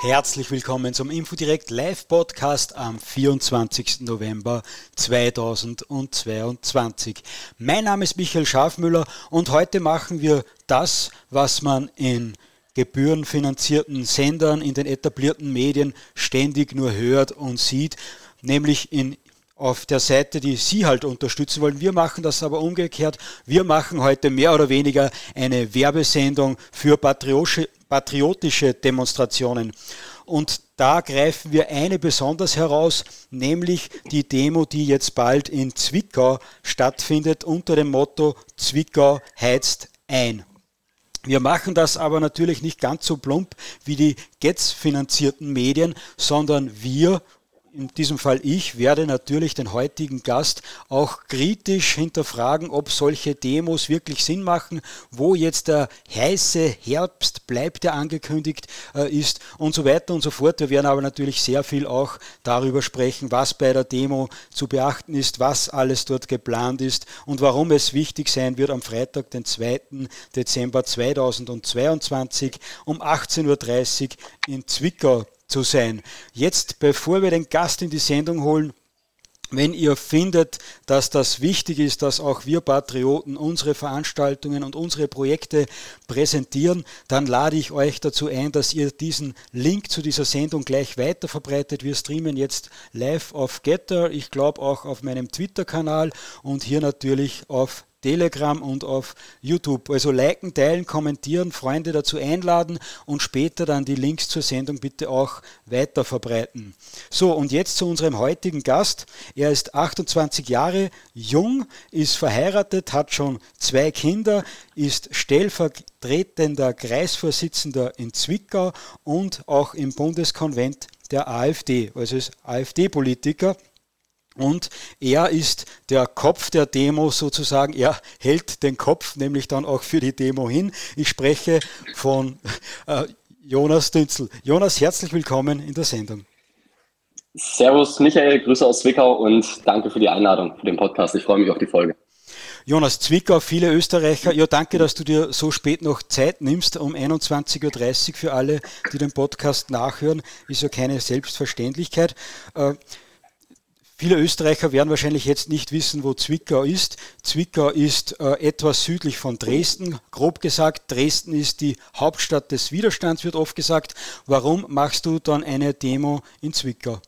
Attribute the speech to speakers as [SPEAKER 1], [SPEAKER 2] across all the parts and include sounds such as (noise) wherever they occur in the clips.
[SPEAKER 1] Herzlich willkommen zum Infodirect Live Podcast am 24. November 2022. Mein Name ist Michael Schafmüller und heute machen wir das, was man in gebührenfinanzierten Sendern, in den etablierten Medien ständig nur hört und sieht, nämlich in auf der Seite, die Sie halt unterstützen wollen. Wir machen das aber umgekehrt. Wir machen heute mehr oder weniger eine Werbesendung für patriotische, Demonstrationen. Und da greifen wir eine besonders heraus, nämlich die Demo, die jetzt bald in Zwickau stattfindet unter dem Motto Zwickau heizt ein. Wir machen das aber natürlich nicht ganz so plump wie die Getz finanzierten Medien, sondern wir in diesem Fall ich, werde natürlich den heutigen Gast auch kritisch hinterfragen, ob solche Demos wirklich Sinn machen, wo jetzt der heiße Herbst bleibt, der angekündigt äh, ist und so weiter und so fort. Wir werden aber natürlich sehr viel auch darüber sprechen, was bei der Demo zu beachten ist, was alles dort geplant ist und warum es wichtig sein wird, am Freitag, den 2. Dezember 2022 um 18.30 Uhr in Zwickau zu sein. Jetzt, bevor wir den Gast in die Sendung holen, wenn ihr findet, dass das wichtig ist, dass auch wir Patrioten unsere Veranstaltungen und unsere Projekte präsentieren, dann lade ich euch dazu ein, dass ihr diesen Link zu dieser Sendung gleich weiter verbreitet. Wir streamen jetzt live auf Getter, ich glaube auch auf meinem Twitter-Kanal und hier natürlich auf Telegram und auf YouTube. Also liken, teilen, kommentieren, Freunde dazu einladen und später dann die Links zur Sendung bitte auch weiter verbreiten. So, und jetzt zu unserem heutigen Gast. Er ist 28 Jahre jung, ist verheiratet, hat schon zwei Kinder, ist stellvertretender Kreisvorsitzender in Zwickau und auch im Bundeskonvent der AfD, also ist AfD-Politiker. Und er ist der Kopf der Demo sozusagen. Er hält den Kopf nämlich dann auch für die Demo hin. Ich spreche von äh, Jonas Dünzel. Jonas, herzlich willkommen in der Sendung.
[SPEAKER 2] Servus Michael, Grüße aus Zwickau und danke für die Einladung für den Podcast. Ich freue mich auf die Folge.
[SPEAKER 1] Jonas Zwickau, viele Österreicher, ja danke, dass du dir so spät noch Zeit nimmst, um 21.30 Uhr für alle, die den Podcast nachhören, ist ja keine Selbstverständlichkeit. Äh, Viele Österreicher werden wahrscheinlich jetzt nicht wissen, wo Zwickau ist. Zwickau ist äh, etwas südlich von Dresden, grob gesagt. Dresden ist die Hauptstadt des Widerstands, wird oft gesagt. Warum machst du dann eine Demo in Zwickau?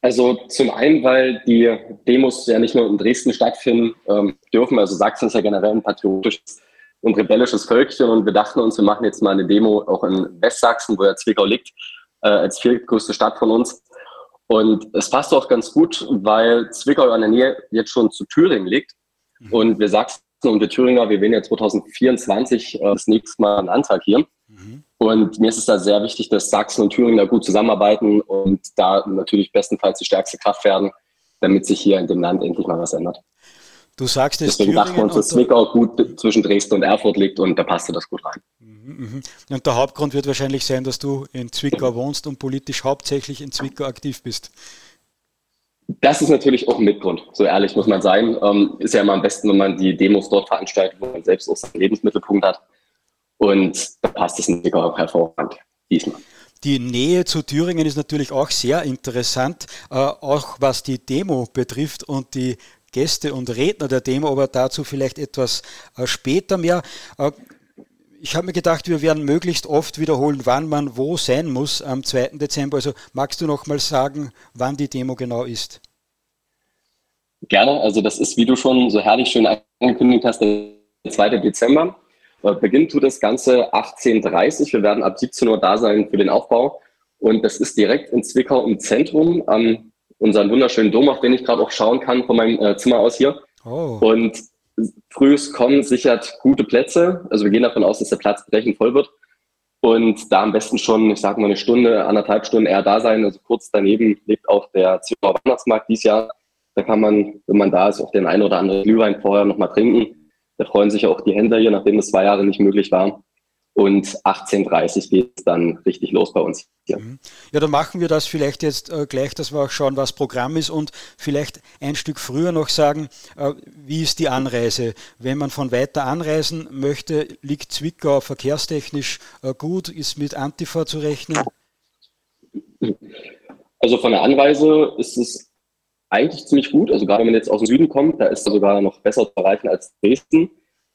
[SPEAKER 2] Also zum einen, weil die Demos ja nicht nur in Dresden stattfinden ähm, dürfen. Also Sachsen ist ja generell ein patriotisches und rebellisches Völkchen und wir dachten uns, wir machen jetzt mal eine Demo auch in Westsachsen, wo ja Zwickau liegt, äh, als viertgrößte Stadt von uns. Und es passt auch ganz gut, weil Zwickau in der Nähe jetzt schon zu Thüringen liegt. Mhm. Und wir Sachsen und wir Thüringer, wir wählen ja 2024 äh, das nächste Mal einen Antrag hier. Mhm. Und mir ist es da sehr wichtig, dass Sachsen und Thüringen da gut zusammenarbeiten und da natürlich bestenfalls die stärkste Kraft werden, damit sich hier in dem Land endlich mal was ändert.
[SPEAKER 1] Du sagst
[SPEAKER 2] es Deswegen dachten wir uns, dass Zwickau gut zwischen Dresden und Erfurt liegt und da passte das gut rein.
[SPEAKER 1] Mhm, mhm. Und der Hauptgrund wird wahrscheinlich sein, dass du in Zwickau wohnst und politisch hauptsächlich in Zwickau aktiv bist.
[SPEAKER 2] Das ist natürlich auch ein Mitgrund, so ehrlich muss man sein. Ähm, ist ja immer am besten, wenn man die Demos dort veranstaltet, wo man selbst auch seinen Lebensmittelpunkt hat. Und da passt es in Zwickau auch hervorragend diesmal.
[SPEAKER 1] Die Nähe zu Thüringen ist natürlich auch sehr interessant, äh, auch was die Demo betrifft und die Gäste und Redner der Demo, aber dazu vielleicht etwas äh, später mehr. Äh, ich habe mir gedacht, wir werden möglichst oft wiederholen, wann man wo sein muss am 2. Dezember. Also magst du noch mal sagen, wann die Demo genau ist?
[SPEAKER 2] Gerne. Also das ist, wie du schon so herrlich schön angekündigt hast, der 2. Dezember. Äh, beginnt tut das Ganze 18.30 Uhr. Wir werden ab 17 Uhr da sein für den Aufbau. Und das ist direkt in Zwickau im Zentrum am unseren wunderschönen Dom, auf den ich gerade auch schauen kann von meinem äh, Zimmer aus hier. Oh. Und frühes Kommen sichert gute Plätze. Also wir gehen davon aus, dass der Platz brechend voll wird. Und da am besten schon, ich sage mal, eine Stunde, anderthalb Stunden eher da sein. Also kurz daneben liegt auch der Zürcher Weihnachtsmarkt dieses Jahr. Da kann man, wenn man da ist, auch den einen oder anderen Glühwein vorher nochmal trinken. Da freuen sich auch die Händler hier, nachdem es zwei Jahre nicht möglich war. Und 18.30 Uhr geht es dann richtig los bei uns hier. Mhm.
[SPEAKER 1] Ja, dann machen wir das vielleicht jetzt äh, gleich, dass wir auch schauen, was Programm ist und vielleicht ein Stück früher noch sagen, äh, wie ist die Anreise? Wenn man von weiter anreisen möchte, liegt Zwickau verkehrstechnisch äh, gut, ist mit Antifa zu rechnen?
[SPEAKER 2] Also von der Anreise ist es eigentlich ziemlich gut. Also gerade wenn man jetzt aus dem Süden kommt, da ist es sogar noch besser zu erreichen als Dresden.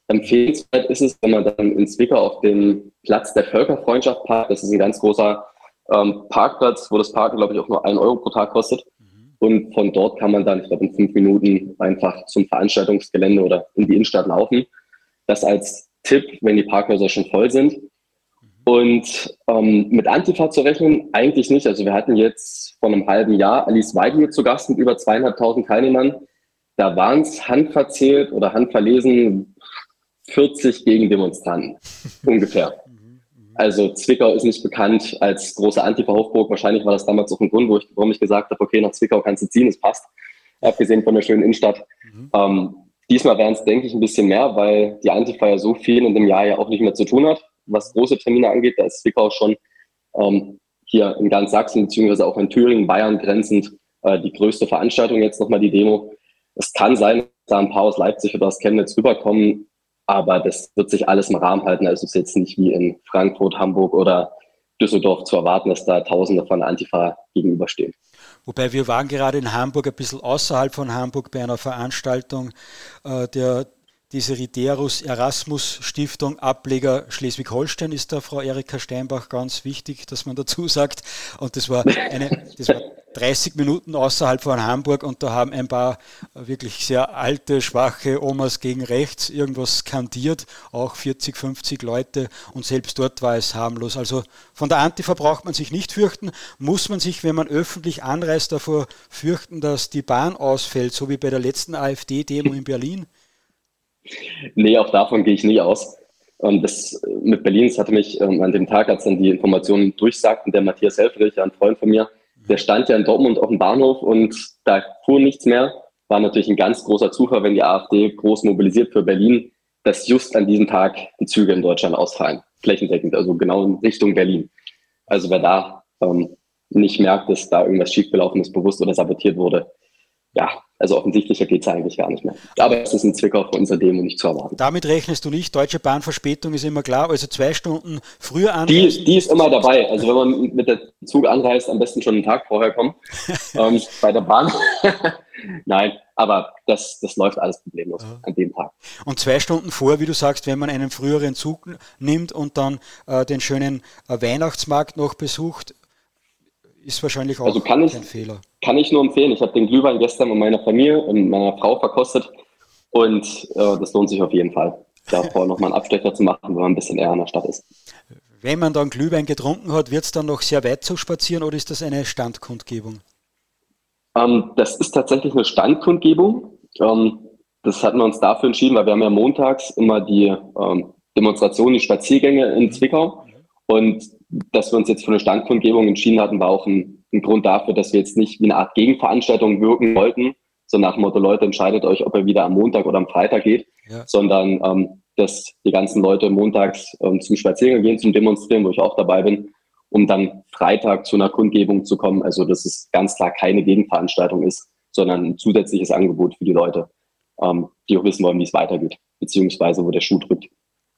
[SPEAKER 2] Empfehlenswert ist es, wenn man dann in Zwickau auf dem Platz der Völkerfreundschaft parkt. Das ist ein ganz großer ähm, Parkplatz, wo das Parken, glaube ich, auch nur ein Euro pro Tag kostet. Mhm. Und von dort kann man dann, ich glaube, in fünf Minuten einfach zum Veranstaltungsgelände oder in die Innenstadt laufen. Das als Tipp, wenn die Parkhäuser schon voll sind. Und ähm, mit Antifa zu rechnen, eigentlich nicht. Also wir hatten jetzt vor einem halben Jahr Alice Weidel hier zu Gast mit über zweieinhalbtausend Teilnehmern. Da waren es handverzählt oder handverlesen 40 Gegendemonstranten (laughs) ungefähr. Also Zwickau ist nicht bekannt als große Antifa-Hochburg. Wahrscheinlich war das damals auch ein Grund, wo ich, warum ich gesagt habe, okay, nach Zwickau kannst du ziehen, es passt. Abgesehen von der schönen Innenstadt. Mhm. Ähm, diesmal wären es, denke ich, ein bisschen mehr, weil die Antifa ja so viel in dem Jahr ja auch nicht mehr zu tun hat was große Termine angeht. Da ist Zwickau schon ähm, hier in ganz Sachsen beziehungsweise auch in Thüringen, Bayern grenzend äh, die größte Veranstaltung jetzt nochmal die Demo. Es kann sein, dass da ein paar aus Leipzig oder aus Chemnitz rüberkommen, aber das wird sich alles im Rahmen halten. Also es ist jetzt nicht wie in Frankfurt, Hamburg oder Düsseldorf zu erwarten, dass da Tausende von Antifa gegenüberstehen.
[SPEAKER 1] Wobei wir waren gerade in Hamburg, ein bisschen außerhalb von Hamburg bei einer Veranstaltung äh, der diese Riderus Erasmus Stiftung, Ableger Schleswig-Holstein ist da Frau Erika Steinbach ganz wichtig, dass man dazu sagt. Und das war eine, das war 30 Minuten außerhalb von Hamburg und da haben ein paar wirklich sehr alte, schwache Omas gegen rechts irgendwas skandiert, auch 40, 50 Leute und selbst dort war es harmlos. Also von der Antifa braucht man sich nicht fürchten, muss man sich, wenn man öffentlich anreist, davor fürchten, dass die Bahn ausfällt, so wie bei der letzten AfD-Demo in Berlin?
[SPEAKER 2] Nee, auch davon gehe ich nie aus. Und das mit Berlin, das hatte mich ähm, an dem Tag, als dann die Informationen durchsagten, der Matthias Helfrich, ein Freund von mir, der stand ja in Dortmund auf dem Bahnhof und da fuhr nichts mehr. War natürlich ein ganz großer Zufall, wenn die AfD groß mobilisiert für Berlin, dass just an diesem Tag die Züge in Deutschland ausfallen. Flächendeckend, also genau in Richtung Berlin. Also wer da ähm, nicht merkt, dass da irgendwas schiefgelaufen ist, bewusst oder sabotiert wurde, ja, also offensichtlicher geht es eigentlich gar nicht mehr. Aber es ist ein Zwickau für unsere Demo nicht zu erwarten.
[SPEAKER 1] Damit rechnest du nicht. Deutsche Bahnverspätung ist immer klar. Also zwei Stunden früher
[SPEAKER 2] anreisen. Die, die ist immer dabei. Also wenn man mit der Zug anreist, am besten schon einen Tag vorher kommen. (laughs) ähm, bei der Bahn. (laughs) Nein, aber das, das läuft alles problemlos ja. an dem Tag.
[SPEAKER 1] Und zwei Stunden vor, wie du sagst, wenn man einen früheren Zug nimmt und dann äh, den schönen äh, Weihnachtsmarkt noch besucht, ist wahrscheinlich auch
[SPEAKER 2] also kann ich, Fehler. Kann ich nur empfehlen. Ich habe den Glühwein gestern mit meiner Familie und meiner Frau verkostet und äh, das lohnt sich auf jeden Fall, davor (laughs) nochmal einen Abstecher zu machen, wenn man ein bisschen eher in der Stadt ist.
[SPEAKER 1] Wenn man dann Glühwein getrunken hat, wird es dann noch sehr weit zu spazieren oder ist das eine Standkundgebung?
[SPEAKER 2] Ähm, das ist tatsächlich eine Standkundgebung. Ähm, das hatten wir uns dafür entschieden, weil wir haben ja montags immer die ähm, Demonstrationen, die Spaziergänge in Zwickau. Und dass wir uns jetzt für eine Standkundgebung entschieden hatten, war auch ein, ein, Grund dafür, dass wir jetzt nicht wie eine Art Gegenveranstaltung wirken wollten, so nach dem Motto, Leute, entscheidet euch, ob ihr wieder am Montag oder am Freitag geht, ja. sondern ähm, dass die ganzen Leute montags ähm, zum Spaziergang gehen, zum Demonstrieren, wo ich auch dabei bin, um dann Freitag zu einer Kundgebung zu kommen. Also dass es ganz klar keine Gegenveranstaltung ist, sondern ein zusätzliches Angebot für die Leute, ähm, die auch wissen wollen, wie es weitergeht, beziehungsweise wo der Schuh drückt.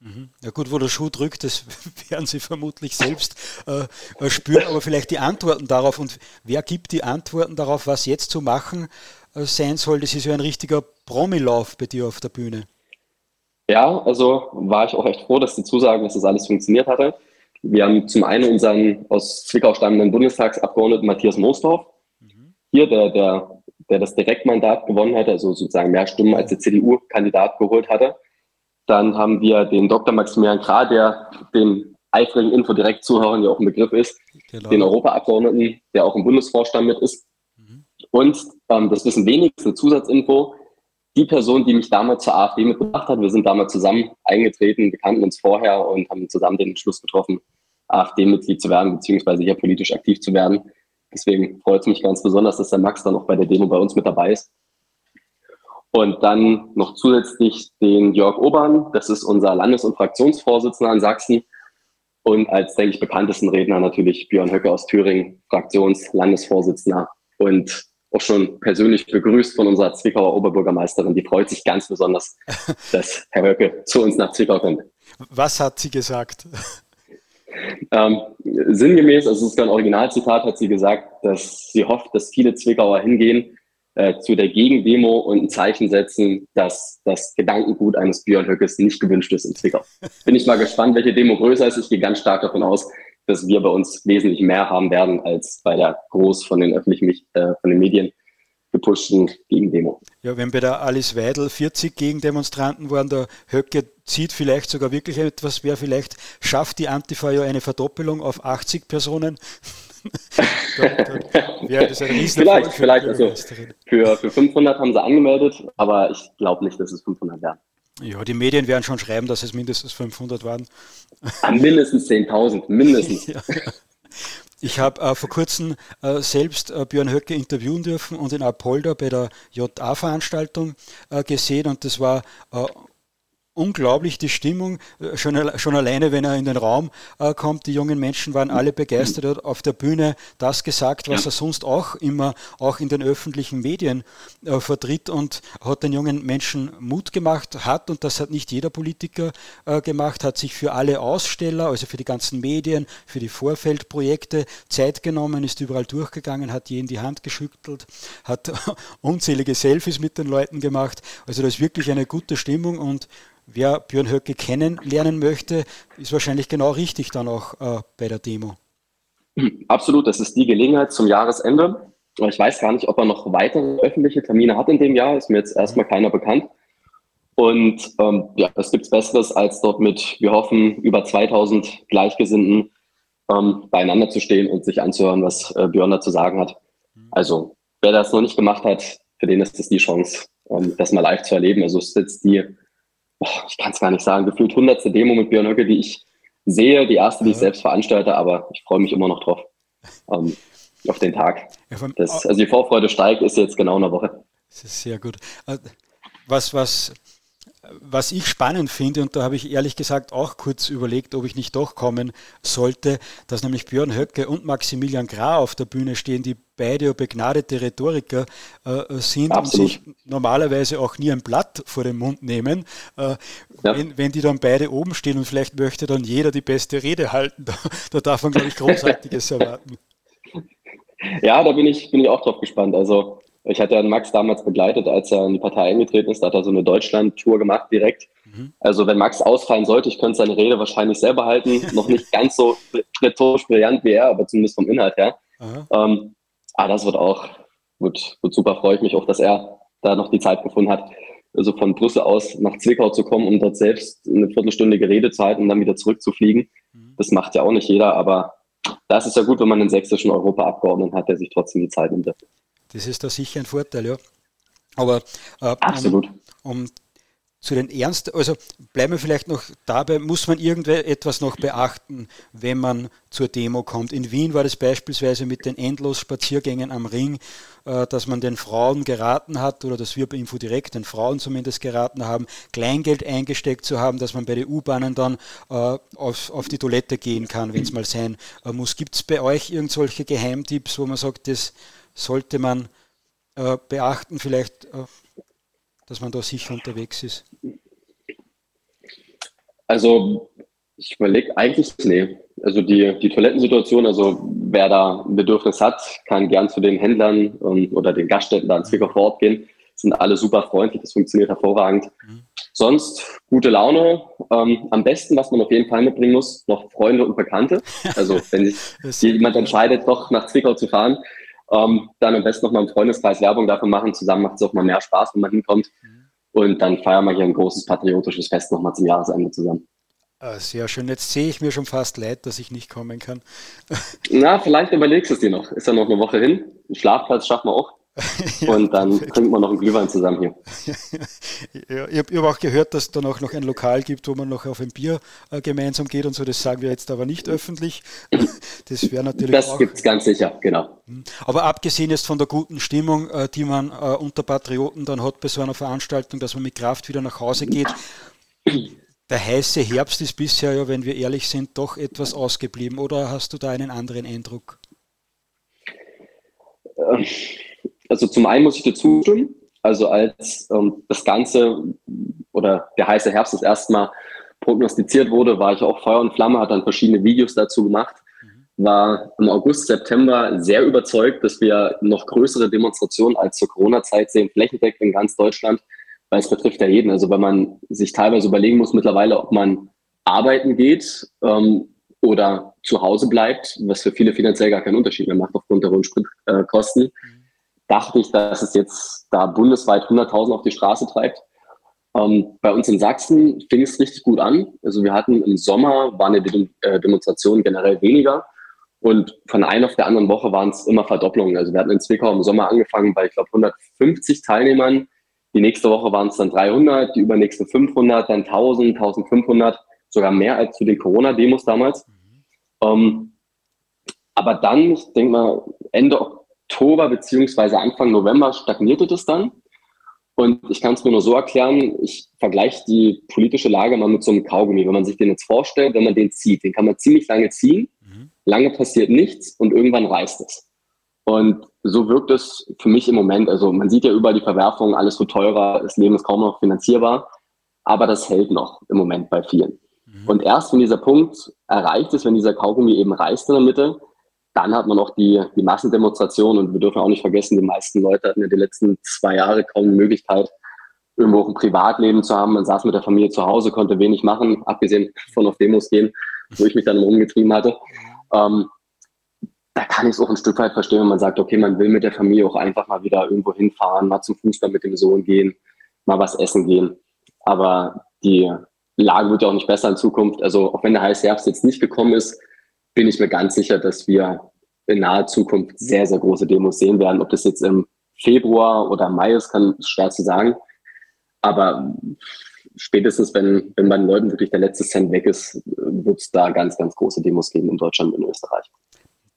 [SPEAKER 1] Mhm. Ja gut, wo der Schuh drückt, das (laughs) werden Sie vermutlich selbst äh, äh, spüren, aber vielleicht die Antworten darauf und wer gibt die Antworten darauf, was jetzt zu machen äh, sein soll? Das ist ja ein richtiger Promilauf bei dir auf der Bühne.
[SPEAKER 2] Ja, also war ich auch echt froh, dass die Zusagen, dass das alles funktioniert hatte. Wir haben zum einen unseren aus Zwickau stammenden Bundestagsabgeordneten Matthias Moosdorf, mhm. hier, der, der, der das Direktmandat gewonnen hatte, also sozusagen mehr Stimmen als der CDU-Kandidat geholt hatte dann haben wir den Dr. Maximilian Krah, der den eifrigen Info-Direkt-Zuhörern ja auch ein Begriff ist, genau. den Europaabgeordneten, der auch im Bundesvorstand mit ist. Mhm. Und ähm, das wissen wenigstens eine Zusatzinfo. Die Person, die mich damals zur AfD mitgebracht hat, wir sind damals zusammen eingetreten, wir kannten uns vorher und haben zusammen den Entschluss getroffen, AfD-Mitglied zu werden, beziehungsweise hier politisch aktiv zu werden. Deswegen freut es mich ganz besonders, dass der Max dann auch bei der Demo bei uns mit dabei ist. Und dann noch zusätzlich den Jörg Obern, das ist unser Landes- und Fraktionsvorsitzender in Sachsen. Und als, denke ich, bekanntesten Redner natürlich Björn Höcke aus Thüringen, Fraktionslandesvorsitzender und auch schon persönlich begrüßt von unserer Zwickauer Oberbürgermeisterin. Die freut sich ganz besonders, (laughs) dass Herr Höcke zu uns nach Zwickau kommt.
[SPEAKER 1] Was hat sie gesagt?
[SPEAKER 2] Ähm, sinngemäß, also es ist kein Originalzitat, hat sie gesagt, dass sie hofft, dass viele Zwickauer hingehen äh, zu der Gegendemo und ein Zeichen setzen, dass das Gedankengut eines Björn Höckes nicht gewünscht ist in Zwickau. (laughs) Bin ich mal gespannt, welche Demo größer ist. Ich gehe ganz stark davon aus, dass wir bei uns wesentlich mehr haben werden als bei der groß von den öffentlichen, äh, von den Medien gepushten Gegendemo.
[SPEAKER 1] Ja, wenn bei der Alice Weidel 40 Gegendemonstranten waren, der Höcke zieht vielleicht sogar wirklich etwas wer vielleicht schafft die Antifa ja eine Verdoppelung auf 80 Personen. (laughs)
[SPEAKER 2] wäre das ein Vielleicht, vielleicht. Also für, für 500 haben sie angemeldet, aber ich glaube nicht, dass es 500 werden.
[SPEAKER 1] Ja, die Medien werden schon schreiben, dass es mindestens 500 waren.
[SPEAKER 2] Ah, mindestens 10.000, mindestens. (laughs) ja.
[SPEAKER 1] Ich habe äh, vor kurzem äh, selbst äh, Björn Höcke interviewen dürfen und in Apolda bei der JA-Veranstaltung äh, gesehen und das war äh, unglaublich die Stimmung, äh, schon, schon alleine, wenn er in den Raum äh, kommt. Die jungen Menschen waren alle begeistert, er hat auf der Bühne das gesagt, was er sonst auch immer auch in den öffentlichen Medien äh, vertritt und hat den jungen Menschen Mut gemacht, hat, und das hat nicht jeder Politiker äh, gemacht, hat sich für alle Aussteller, also für die ganzen Medien, für die Vorfeldprojekte Zeit genommen, ist überall durchgegangen, hat jeden die Hand geschüttelt, hat (laughs) unzählige Selfies mit den Leuten gemacht. Also das ist wirklich eine gute Stimmung und wer Björn Höcke kennenlernen möchte, ist wahrscheinlich genau richtig dann auch äh, bei der Demo.
[SPEAKER 2] Absolut, das ist die Gelegenheit zum Jahresende. Ich weiß gar nicht, ob er noch weitere öffentliche Termine hat in dem Jahr, ist mir jetzt erstmal keiner bekannt. Und ähm, ja, es gibt Besseres, als dort mit, wir hoffen, über 2000 Gleichgesinnten ähm, beieinander zu stehen und sich anzuhören, was äh, Björn da zu sagen hat. Also, wer das noch nicht gemacht hat, für den ist es die Chance, ähm, das mal live zu erleben. Also, es ist jetzt die ich kann es gar nicht sagen, gefühlt hundertste Demo mit Björn Höcke, die ich sehe, die erste, die ich selbst veranstalte, aber ich freue mich immer noch drauf, ähm, auf den Tag. Das, also die Vorfreude steigt, ist jetzt genau eine Woche.
[SPEAKER 1] Das ist sehr gut. Äh, was, was was ich spannend finde, und da habe ich ehrlich gesagt auch kurz überlegt, ob ich nicht doch kommen sollte, dass nämlich Björn Höcke und Maximilian Gra auf der Bühne stehen, die beide begnadete Rhetoriker äh, sind Absolut. und sich normalerweise auch nie ein Blatt vor den Mund nehmen. Äh, ja. wenn, wenn, die dann beide oben stehen und vielleicht möchte dann jeder die beste Rede halten, (laughs) da, da darf man, glaube ich, Großartiges erwarten. (laughs)
[SPEAKER 2] Ja, da bin ich, bin ich auch drauf gespannt. Also ich hatte ja Max damals begleitet, als er in die Partei eingetreten ist. Da hat er so eine Deutschland-Tour gemacht direkt. Mhm. Also wenn Max ausfallen sollte, ich könnte seine Rede wahrscheinlich selber halten. Noch nicht ganz so rhetorisch brillant wie er, aber zumindest vom Inhalt her. Ähm, ah, das wird auch, wird, wird super. Freue ich mich auch, dass er da noch die Zeit gefunden hat, also von Brüssel aus nach Zwickau zu kommen, um dort selbst eine viertelstündige Rede zu halten und dann wieder zurückzufliegen. Mhm. Das macht ja auch nicht jeder, aber da ist ja gut, wenn man einen sächsischen Europaabgeordneten hat, der sich trotzdem die Zeit nimmt.
[SPEAKER 1] Das ist da sicher ein Vorteil, ja. Aber
[SPEAKER 2] äh, Absolut.
[SPEAKER 1] Um, um zu den Ernst, also bleiben wir vielleicht noch dabei, muss man irgendetwas noch beachten, wenn man zur Demo kommt. In Wien war das beispielsweise mit den endlos Spaziergängen am Ring, äh, dass man den Frauen geraten hat, oder dass wir bei Info direkt den Frauen zumindest geraten haben, Kleingeld eingesteckt zu haben, dass man bei den U-Bahnen dann äh, auf, auf die Toilette gehen kann, wenn es mal sein äh, muss. Gibt es bei euch irgendwelche Geheimtipps, wo man sagt, das sollte man äh, beachten, vielleicht, äh, dass man da sicher unterwegs ist?
[SPEAKER 2] Also ich überlege eigentlich, nee. Also die, die Toilettensituation, also wer da ein Bedürfnis hat, kann gern zu den Händlern ähm, oder den Gaststätten da in Zwickau vor Ort gehen. Sind alle super freundlich, das funktioniert hervorragend. Mhm. Sonst gute Laune. Ähm, am besten, was man auf jeden Fall mitbringen muss, noch Freunde und Bekannte. Also wenn sich (laughs) jemand entscheidet, doch nach Zwickau zu fahren, ähm, dann am besten nochmal im Freundeskreis Werbung dafür machen. Zusammen macht es auch mal mehr Spaß, wenn man hinkommt. Mhm. Und dann feiern wir hier ein großes patriotisches Fest nochmal zum Jahresende zusammen.
[SPEAKER 1] Ah, sehr schön. Jetzt sehe ich mir schon fast leid, dass ich nicht kommen kann.
[SPEAKER 2] Na, vielleicht überlegst du es dir noch. Ist ja noch eine Woche hin. Einen Schlafplatz schaffen wir auch. (laughs) ja, und dann trinken wir noch einen Glühwein zusammen hier. (laughs)
[SPEAKER 1] ja, ich habe hab auch gehört, dass es dann auch noch ein Lokal gibt, wo man noch auf ein Bier äh, gemeinsam geht und so. Das sagen wir jetzt aber nicht öffentlich. (clears throat)
[SPEAKER 2] Das wäre natürlich. Das gibt es ganz sicher, genau.
[SPEAKER 1] Hm. Aber abgesehen jetzt von der guten Stimmung, äh, die man äh, unter Patrioten dann hat bei so einer Veranstaltung, dass man mit Kraft wieder nach Hause geht, der heiße Herbst ist bisher ja, wenn wir ehrlich sind, doch etwas ausgeblieben. Oder hast du da einen anderen Eindruck?
[SPEAKER 2] Ähm, also zum einen muss ich dir zustimmen. Also als ähm, das Ganze oder der heiße Herbst das erste Mal prognostiziert wurde, war ich auch Feuer und Flamme, hat dann verschiedene Videos dazu gemacht, mhm. war im August, September sehr überzeugt, dass wir noch größere Demonstrationen als zur Corona-Zeit sehen, flächendeckend in ganz Deutschland, weil es betrifft ja jeden. Also wenn man sich teilweise überlegen muss mittlerweile, ob man arbeiten geht ähm, oder zu Hause bleibt, was für viele finanziell gar keinen Unterschied mehr macht aufgrund der hohen Spritkosten, mhm. Dachte ich, dass es jetzt da bundesweit 100.000 auf die Straße treibt. Ähm, bei uns in Sachsen fing es richtig gut an. Also wir hatten im Sommer, waren die äh, Demonstrationen generell weniger. Und von einer auf der anderen Woche waren es immer Verdopplungen. Also wir hatten in Zwickau im Sommer angefangen bei, ich glaube, 150 Teilnehmern. Die nächste Woche waren es dann 300, die übernächste 500, dann 1000, 1500, sogar mehr als zu den Corona-Demos damals. Mhm. Ähm, aber dann, ich denke mal, Ende Oktober beziehungsweise Anfang November stagnierte das dann. Und ich kann es mir nur so erklären, ich vergleiche die politische Lage mal mit so einem Kaugummi. Wenn man sich den jetzt vorstellt, wenn man den zieht, den kann man ziemlich lange ziehen, mhm. lange passiert nichts und irgendwann reißt es. Und so wirkt es für mich im Moment. Also man sieht ja überall die Verwerfungen, alles wird teurer, das Leben ist kaum noch finanzierbar, aber das hält noch im Moment bei vielen. Mhm. Und erst wenn dieser Punkt erreicht ist, wenn dieser Kaugummi eben reißt in der Mitte, dann hat man auch die, die Massendemonstration und wir dürfen auch nicht vergessen, die meisten Leute hatten ja die letzten zwei Jahre kaum die Möglichkeit, irgendwo auch ein Privatleben zu haben. Man saß mit der Familie zu Hause, konnte wenig machen, abgesehen von auf Demos gehen, wo ich mich dann rumgetrieben hatte. Ähm, da kann ich es auch ein Stück weit verstehen, wenn man sagt, okay, man will mit der Familie auch einfach mal wieder irgendwo hinfahren, mal zum Fußball mit dem Sohn gehen, mal was essen gehen. Aber die Lage wird ja auch nicht besser in Zukunft. Also auch wenn der heiße Herbst jetzt nicht gekommen ist, bin ich mir ganz sicher, dass wir in naher Zukunft sehr, sehr große Demos sehen werden. Ob das jetzt im Februar oder Mai ist, kann ist schwer zu sagen. Aber spätestens, wenn, wenn bei den Leuten wirklich der letzte Cent weg ist, wird es da ganz, ganz große Demos geben in Deutschland und in Österreich.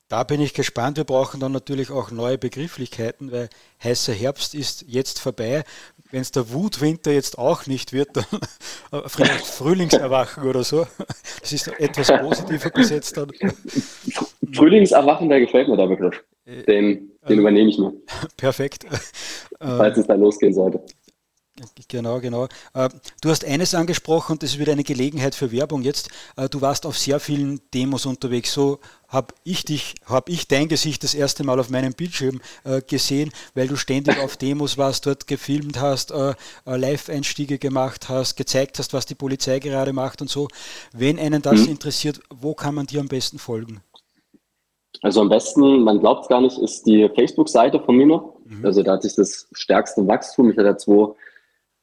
[SPEAKER 1] Da bin ich gespannt. Wir brauchen dann natürlich auch neue Begrifflichkeiten, weil heißer Herbst ist jetzt vorbei. Wenn es der Wutwinter jetzt auch nicht wird, dann (laughs) äh, vielleicht Frühlingserwachen oder so. Das ist etwas positiver besetzt dann.
[SPEAKER 2] Frühlingserwachen, der gefällt mir der Begriff. Äh, den, den äh, übernehme ich mir. (laughs)
[SPEAKER 1] Perfekt.
[SPEAKER 2] Falls es da losgehen sollte.
[SPEAKER 1] Genau, genau. Äh, du hast eines angesprochen und das ist wieder eine Gelegenheit für Werbung jetzt. Äh, du warst auf sehr vielen Demos unterwegs. So habe ich dich, habe ich dein Gesicht das erste Mal auf meinem Bildschirm äh, gesehen, weil du ständig auf Demos warst, dort gefilmt hast, Live-Einstiege gemacht hast, gezeigt hast, was die Polizei gerade macht und so. Wenn einen das mhm. interessiert, wo kann man dir am besten folgen?
[SPEAKER 2] Also am besten, man glaubt es gar nicht, ist die Facebook-Seite von mir noch. Mhm. Also da hat sich das stärkste Wachstum. Ich hatte zwei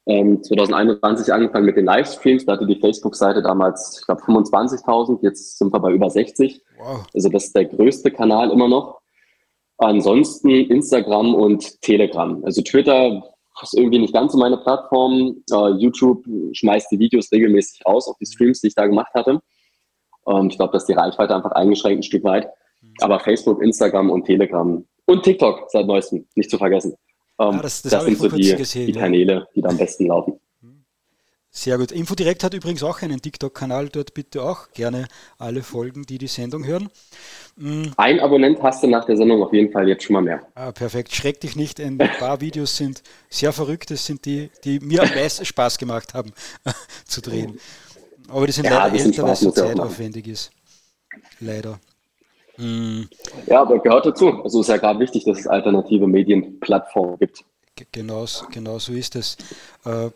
[SPEAKER 2] ähm, 2021 angefangen mit den Livestreams, da hatte die Facebook-Seite damals, ich glaube, 25.000, jetzt sind wir bei über 60. Wow. Also das ist der größte Kanal immer noch. Ansonsten Instagram und Telegram. Also Twitter ist irgendwie nicht ganz so meine Plattform. Uh, YouTube schmeißt die Videos regelmäßig raus, auch die Streams, die ich da gemacht hatte. Um, ich glaube, dass die Reichweite einfach eingeschränkt ein Stück weit. Mhm. Aber Facebook, Instagram und Telegram und TikTok seit neuestem, nicht zu vergessen. Ähm, ja, das, das, das sind so die, gesehen, die Kanäle, die da am besten laufen.
[SPEAKER 1] Sehr gut. Infodirekt hat übrigens auch einen TikTok-Kanal, dort bitte auch gerne alle folgen, die die Sendung hören.
[SPEAKER 2] Mhm. Ein Abonnent hast du nach der Sendung auf jeden Fall jetzt schon mal mehr.
[SPEAKER 1] Ah, perfekt. Schreck dich nicht, ein paar (laughs) Videos sind sehr verrückt, das sind die, die mir am meisten Spaß gemacht haben (laughs) zu drehen. Aber die sind ja, leider älter, weil es so zeitaufwendig ist. Leider.
[SPEAKER 2] Mhm. Ja, aber gehört dazu. Also ist ja gerade wichtig, dass es alternative Medienplattformen gibt.
[SPEAKER 1] Genau, genau so ist es. Äh,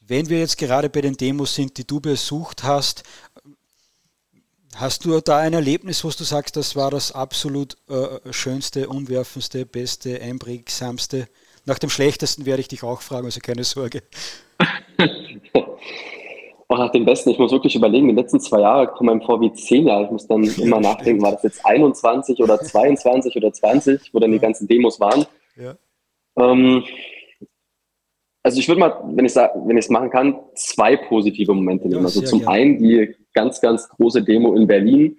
[SPEAKER 1] wenn wir jetzt gerade bei den Demos sind, die du besucht hast, hast du da ein Erlebnis, wo du sagst, das war das absolut äh, schönste, umwerfendste, beste, einprägsamste? Nach dem schlechtesten werde ich dich auch fragen, also keine Sorge. (laughs)
[SPEAKER 2] auch nach dem Besten. Ich muss wirklich überlegen, die letzten zwei Jahre kommen einem vor wie zehn Jahre. Ich muss dann immer nachdenken, war das jetzt 21 oder (laughs) 22 oder 20, wo dann die ganzen Demos waren. Ja. Ähm, also ich würde mal, wenn ich wenn ich es machen kann, zwei positive Momente nehmen. Also zum gerne. einen die ganz, ganz große Demo in Berlin.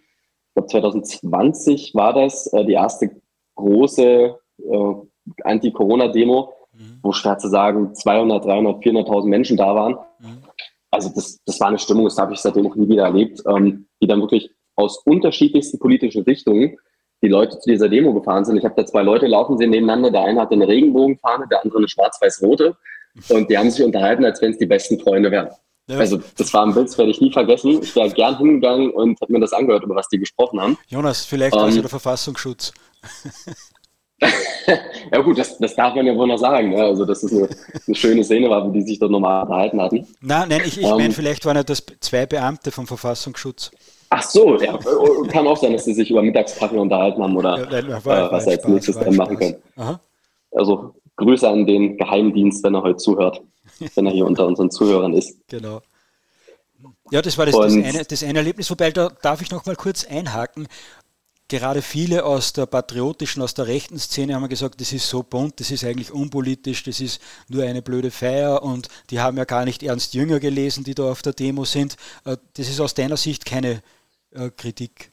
[SPEAKER 2] Ich glaube 2020 war das, äh, die erste große äh, Anti-Corona-Demo, mhm. wo schwer zu sagen 200, 300, 400.000 Menschen da waren. Mhm. Also das, das war eine Stimmung, das habe ich seitdem noch nie wieder erlebt, ähm, die dann wirklich aus unterschiedlichsten politischen Richtungen die Leute zu dieser Demo gefahren sind. Ich habe da zwei Leute laufen sehen nebeneinander. Der eine hatte eine Regenbogenfahne, der andere eine schwarz-weiß-rote. Und die haben sich unterhalten, als wenn es die besten Freunde wären. Ja. Also das war ein Bild, das werde ich nie vergessen. Ich wäre gern hingegangen und habe mir das angehört, über was die gesprochen haben.
[SPEAKER 1] Jonas, vielleicht war es ja der Verfassungsschutz. (laughs)
[SPEAKER 2] ja gut, das, das darf man ja wohl noch sagen. Ne? Also dass es eine, eine schöne Szene war, wo die sich dort nochmal unterhalten hatten.
[SPEAKER 1] Nein, nein, ich, ich ähm, meine, vielleicht waren ja das zwei Beamte vom Verfassungsschutz.
[SPEAKER 2] Ach so, ja, kann auch sein, dass sie sich über Mittagskaffee unterhalten haben oder ja, nein, war, äh, was er als nächstes dann machen können. Aha. Also Grüße an den Geheimdienst, wenn er heute zuhört, wenn er hier unter unseren Zuhörern ist.
[SPEAKER 1] Genau. Ja, das war das, das, eine, das eine Erlebnis, wobei da darf ich noch mal kurz einhaken gerade viele aus der patriotischen, aus der rechten Szene haben gesagt, das ist so bunt, das ist eigentlich unpolitisch, das ist nur eine blöde Feier und die haben ja gar nicht Ernst Jünger gelesen, die da auf der Demo sind. Äh, das ist aus deiner Sicht keine äh, Kritik.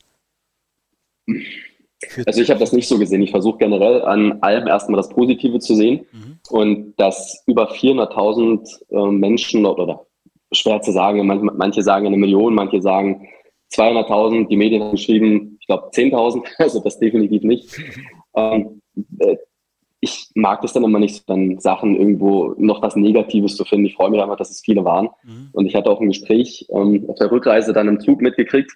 [SPEAKER 2] Also ich habe das nicht so gesehen. Ich versuche generell an allem erstmal das Positive zu sehen mhm. und dass über 400.000 äh, Menschen oder schwer zu sagen, manche sagen eine Million, manche sagen 200.000, die Medien haben geschrieben, glaube 10.000, (laughs) also das definitiv nicht. Ähm, äh, ich mag das dann immer nicht, dann Sachen irgendwo noch was Negatives zu finden. Ich freue mich einfach, dass es viele waren. Mhm. Und ich hatte auch ein Gespräch ähm, auf der Rückreise dann im Zug mitgekriegt,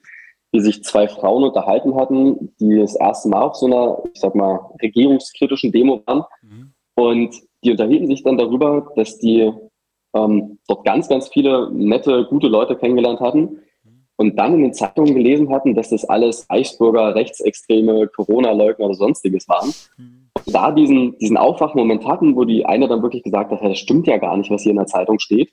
[SPEAKER 2] wie sich zwei Frauen unterhalten hatten, die das erste Mal auf so einer, ich sag mal, regierungskritischen Demo waren. Mhm. Und die unterhielten sich dann darüber, dass die ähm, dort ganz, ganz viele nette, gute Leute kennengelernt hatten, und dann in den Zeitungen gelesen hatten, dass das alles Reichsbürger, Rechtsextreme, Corona-Leugner oder sonstiges waren. Mhm. Und da diesen, diesen Aufwachmoment hatten, wo die eine dann wirklich gesagt hat, das stimmt ja gar nicht, was hier in der Zeitung steht.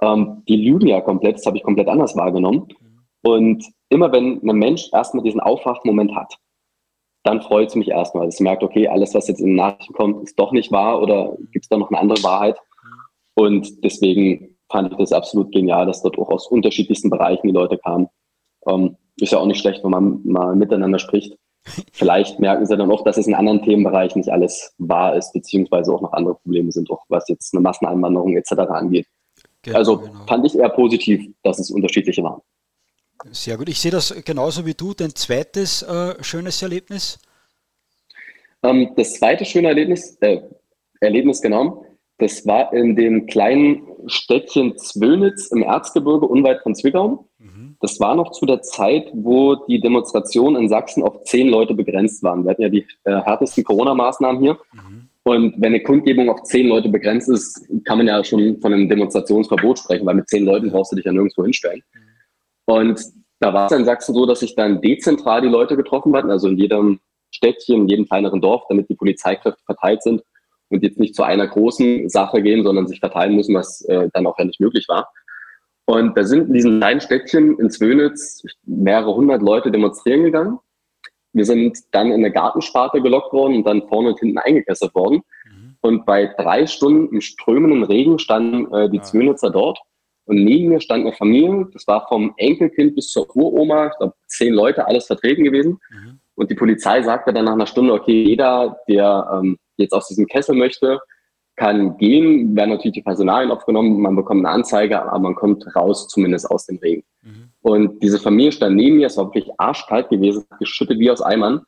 [SPEAKER 2] Ähm, die lügen ja komplett, das habe ich komplett anders wahrgenommen. Mhm. Und immer wenn ein Mensch erstmal diesen Aufwachmoment hat, dann freut es mich erstmal, dass merkt, okay, alles, was jetzt in den Nachrichten kommt, ist doch nicht wahr oder gibt es da noch eine andere Wahrheit. Mhm. Und deswegen fand ich das absolut genial, dass dort auch aus unterschiedlichsten Bereichen die Leute kamen. Ähm, ist ja auch nicht schlecht, wenn man mal miteinander spricht. Vielleicht merken sie dann auch, dass es in anderen Themenbereichen nicht alles wahr ist, beziehungsweise auch noch andere Probleme sind, auch was jetzt eine Masseneinwanderung etc. angeht. Genau, also genau. fand ich eher positiv, dass es unterschiedliche waren.
[SPEAKER 1] Sehr gut. Ich sehe das genauso wie du. Dein zweites äh, schönes Erlebnis?
[SPEAKER 2] Ähm, das zweite schöne Erlebnis, äh, Erlebnis genau, das war in dem kleinen Städtchen Zwönitz im Erzgebirge unweit von Zwickau. Mhm. Das war noch zu der Zeit, wo die Demonstrationen in Sachsen auf zehn Leute begrenzt waren. Wir hatten ja die äh, härtesten Corona-Maßnahmen hier. Mhm. Und wenn eine Kundgebung auf zehn Leute begrenzt ist, kann man ja schon von einem Demonstrationsverbot sprechen, weil mit zehn Leuten brauchst du dich ja nirgendwo hinstellen. Mhm. Und da war es in Sachsen so, dass sich dann dezentral die Leute getroffen hatten, also in jedem Städtchen, in jedem kleineren Dorf, damit die Polizeikräfte verteilt sind und jetzt nicht zu einer großen Sache gehen, sondern sich verteilen müssen, was äh, dann auch ja nicht möglich war. Und da sind in diesem kleinen Städtchen in Zwönitz mehrere hundert Leute demonstrieren gegangen. Wir sind dann in eine Gartensparte gelockt worden und dann vorne und hinten eingekesselt worden. Mhm. Und bei drei Stunden im strömenden Regen standen äh, die ja. Zwönitzer dort. Und neben mir stand eine Familie, das war vom Enkelkind bis zur Uroma, ich glaube zehn Leute, alles vertreten gewesen. Mhm. Und die Polizei sagte dann nach einer Stunde, okay, jeder, der ähm, jetzt aus diesem Kessel möchte, kann gehen, werden natürlich die Personalien aufgenommen, man bekommt eine Anzeige, aber man kommt raus zumindest aus dem Regen. Mhm. Und diese Familie stand neben mir, es war wirklich arschkalt gewesen, geschüttet wie aus Eimern.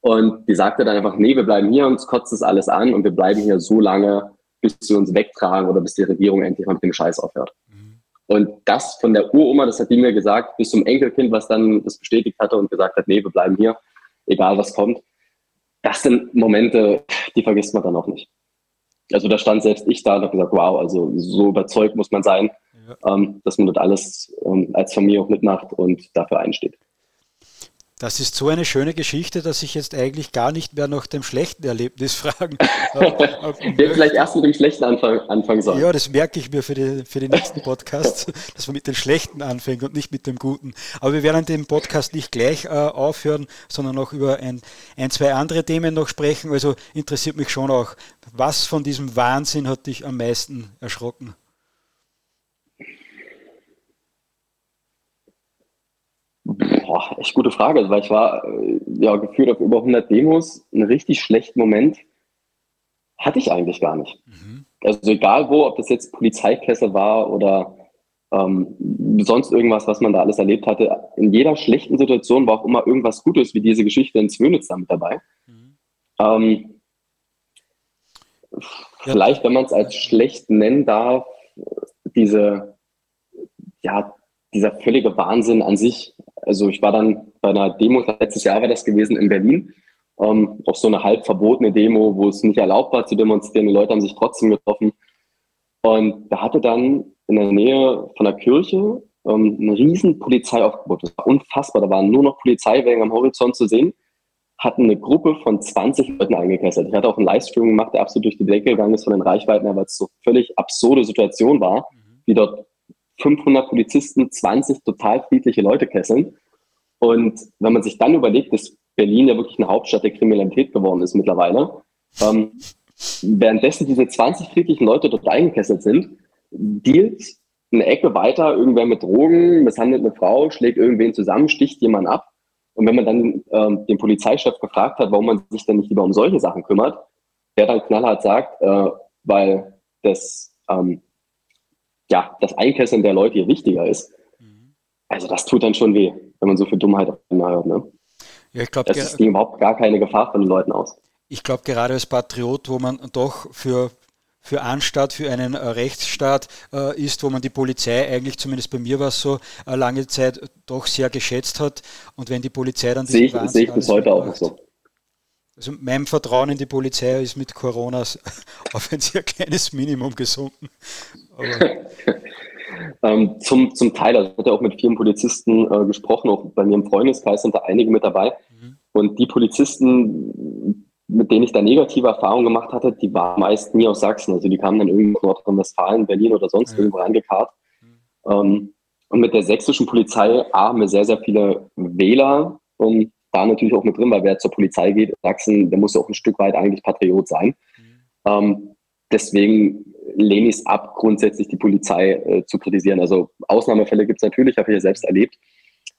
[SPEAKER 2] Und die sagte dann einfach, nee, wir bleiben hier, uns kotzt das alles an und wir bleiben hier so lange, bis sie uns wegtragen oder bis die Regierung endlich mal mit dem Scheiß aufhört. Mhm. Und das von der Uroma, das hat die mir gesagt, bis zum Enkelkind, was dann das bestätigt hatte und gesagt hat, nee, wir bleiben hier, egal was kommt das sind Momente, die vergisst man dann auch nicht. Also da stand selbst ich da und habe gesagt, wow, also so überzeugt muss man sein, ja. ähm, dass man das alles ähm, als Familie auch mitmacht und dafür einsteht.
[SPEAKER 1] Das ist so eine schöne Geschichte, dass ich jetzt eigentlich gar nicht mehr nach dem schlechten Erlebnis (laughs) fragen. Wir (laughs)
[SPEAKER 2] vielleicht erst mit dem schlechten Anfang, anfangen sollen.
[SPEAKER 1] Ja, das merke ich mir für, die, für den nächsten Podcast, (laughs) dass man mit dem schlechten anfängt und nicht mit dem guten. Aber wir werden den Podcast nicht gleich äh, aufhören, sondern noch über ein, ein, zwei andere Themen noch sprechen. Also interessiert mich schon auch, was von diesem Wahnsinn hat dich am meisten erschrocken?
[SPEAKER 2] Boah, echt gute Frage, weil ich war äh, ja geführt auf über 100 Demos. Einen richtig schlechten Moment hatte ich eigentlich gar nicht. Mhm. Also egal wo, ob das jetzt Polizeikessel war oder ähm, sonst irgendwas, was man da alles erlebt hatte. In jeder schlechten Situation war auch immer irgendwas Gutes, wie diese Geschichte in Zwönitz damit dabei. Mhm. Ähm. Vielleicht, wenn man es als schlecht nennen darf, diese, ja, dieser völlige Wahnsinn an sich. Also ich war dann bei einer Demo, letztes Jahr war das gewesen in Berlin, ähm, auf so eine halb verbotene Demo, wo es nicht erlaubt war zu demonstrieren. Die Leute haben sich trotzdem getroffen. Und da hatte dann in der Nähe von der Kirche ähm, ein riesen Polizeiaufgebot. Das war unfassbar. Da waren nur noch Polizeiwägen am Horizont zu sehen. Hatten eine Gruppe von 20 Leuten eingekesselt. Ich hatte auch einen Livestream gemacht, der absolut durch die Decke gegangen ist von den Reichweiten, weil es so völlig absurde Situation war, mhm. wie dort 500 Polizisten 20 total friedliche Leute kesseln. Und wenn man sich dann überlegt, dass Berlin ja wirklich eine Hauptstadt der Kriminalität geworden ist mittlerweile, ähm, währenddessen diese 20 friedlichen Leute dort eingekesselt sind, dealt eine Ecke weiter irgendwer mit Drogen, misshandelt eine Frau, schlägt irgendwen zusammen, sticht jemanden ab. Und wenn man dann ähm, den Polizeichef gefragt hat, warum man sich dann nicht lieber um solche Sachen kümmert, der dann knallhart sagt, äh, weil das, ähm, ja, das Einkesseln der Leute hier wichtiger ist. Mhm. Also das tut dann schon weh, wenn man so viel Dummheit auf einmal hört. Ne? Ja, ich glaube, das ging überhaupt gar keine Gefahr von den Leuten aus.
[SPEAKER 1] Ich glaube, gerade als Patriot, wo man doch für für Anstaat, für einen äh, Rechtsstaat äh, ist, wo man die Polizei eigentlich, zumindest bei mir war es so, äh, lange Zeit doch sehr geschätzt hat. Und wenn die Polizei dann
[SPEAKER 2] sehe ich, sehe ich bis heute auch so.
[SPEAKER 1] Also mein Vertrauen in die Polizei ist mit Corona (laughs) auf ein sehr kleines Minimum gesunken. (laughs)
[SPEAKER 2] ähm, zum, zum Teil, also ich hatte auch mit vielen Polizisten äh, gesprochen, auch bei mir im Freundeskreis sind da einige mit dabei. Mhm. Und die Polizisten, mit denen ich da negative Erfahrungen gemacht hatte, die waren meist nie aus Sachsen. Also die kamen dann irgendwo aus Nordrhein-Westfalen, Berlin oder sonst ja. irgendwo reingekarrt. Mhm. Ähm, und mit der sächsischen Polizei A, haben wir sehr, sehr viele Wähler und da natürlich auch mit drin, weil wer zur Polizei geht in Sachsen, der muss ja auch ein Stück weit eigentlich Patriot sein. Mhm. Ähm, deswegen lehne ich es ab, grundsätzlich die Polizei äh, zu kritisieren. Also Ausnahmefälle gibt es natürlich, habe ich ja selbst erlebt.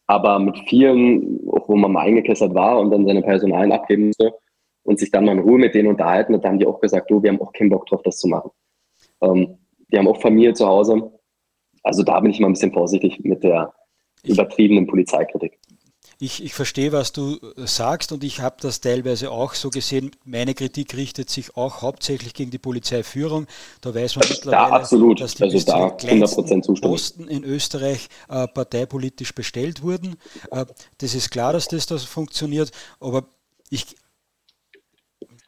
[SPEAKER 2] Aber mit vielen, auch wo man mal eingekessert war und dann seine Personalien abgeben musste, und sich dann mal in Ruhe mit denen unterhalten. Und dann haben die auch gesagt, du, wir haben auch keinen Bock drauf, das zu machen. Ähm, die haben auch Familie zu Hause. Also da bin ich mal ein bisschen vorsichtig mit der übertriebenen Polizeikritik.
[SPEAKER 1] Ich, ich verstehe, was du sagst und ich habe das teilweise auch so gesehen. Meine Kritik richtet sich auch hauptsächlich gegen die Polizeiführung. Da weiß man mittlerweile,
[SPEAKER 2] da absolut.
[SPEAKER 1] dass die, also da 100% Posten in Österreich äh, parteipolitisch bestellt wurden. Äh, das ist klar, dass das, das funktioniert, aber ich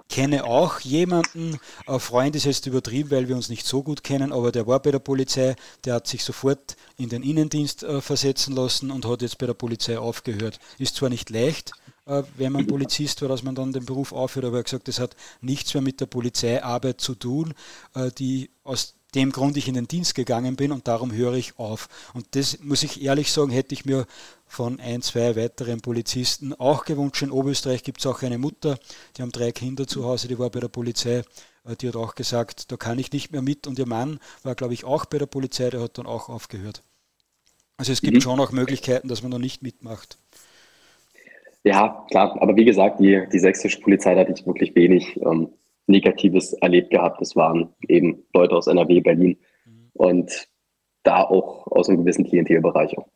[SPEAKER 1] kenne auch jemanden, ein Freund ist jetzt übertrieben, weil wir uns nicht so gut kennen, aber der war bei der Polizei, der hat sich sofort in den Innendienst äh, versetzen lassen und hat jetzt bei der Polizei aufgehört. Ist zwar nicht leicht, äh, wenn man Polizist war, dass man dann den Beruf aufhört, aber er hat gesagt, das hat nichts mehr mit der Polizeiarbeit zu tun, äh, die aus dem Grund ich in den Dienst gegangen bin und darum höre ich auf. Und das muss ich ehrlich sagen, hätte ich mir von ein, zwei weiteren Polizisten auch gewünscht. In Oberösterreich gibt es auch eine Mutter, die haben drei Kinder zu Hause, die war bei der Polizei. Äh, die hat auch gesagt, da kann ich nicht mehr mit. Und ihr Mann war, glaube ich, auch bei der Polizei, der hat dann auch aufgehört. Also es gibt mhm. schon auch Möglichkeiten, dass man noch nicht mitmacht.
[SPEAKER 2] Ja, klar. Aber wie gesagt, die, die sächsische Polizei, da hatte ich wirklich wenig ähm, Negatives erlebt gehabt. Das waren eben Leute aus NRW, Berlin mhm. und da auch aus einem gewissen Klientelbereich auch.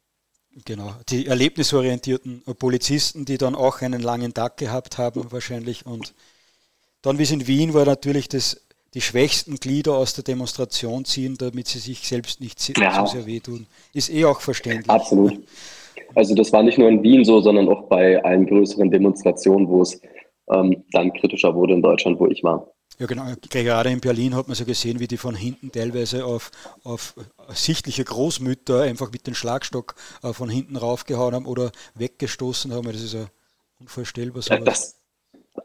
[SPEAKER 1] Genau, die erlebnisorientierten Polizisten, die dann auch einen langen Tag gehabt haben wahrscheinlich. Und dann, wie es in Wien war, natürlich das, die schwächsten Glieder aus der Demonstration ziehen, damit sie sich selbst nicht ja. so sehr wehtun. Ist eh auch verständlich.
[SPEAKER 2] Absolut. Also das war nicht nur in Wien so, sondern auch bei allen größeren Demonstrationen, wo es ähm, dann kritischer wurde in Deutschland, wo ich war.
[SPEAKER 1] Ja, genau. Gerade in Berlin hat man so gesehen, wie die von hinten teilweise auf, auf sichtliche Großmütter einfach mit dem Schlagstock äh, von hinten raufgehauen haben oder weggestoßen haben. Das ist ja unvorstellbar.
[SPEAKER 2] Ja, das,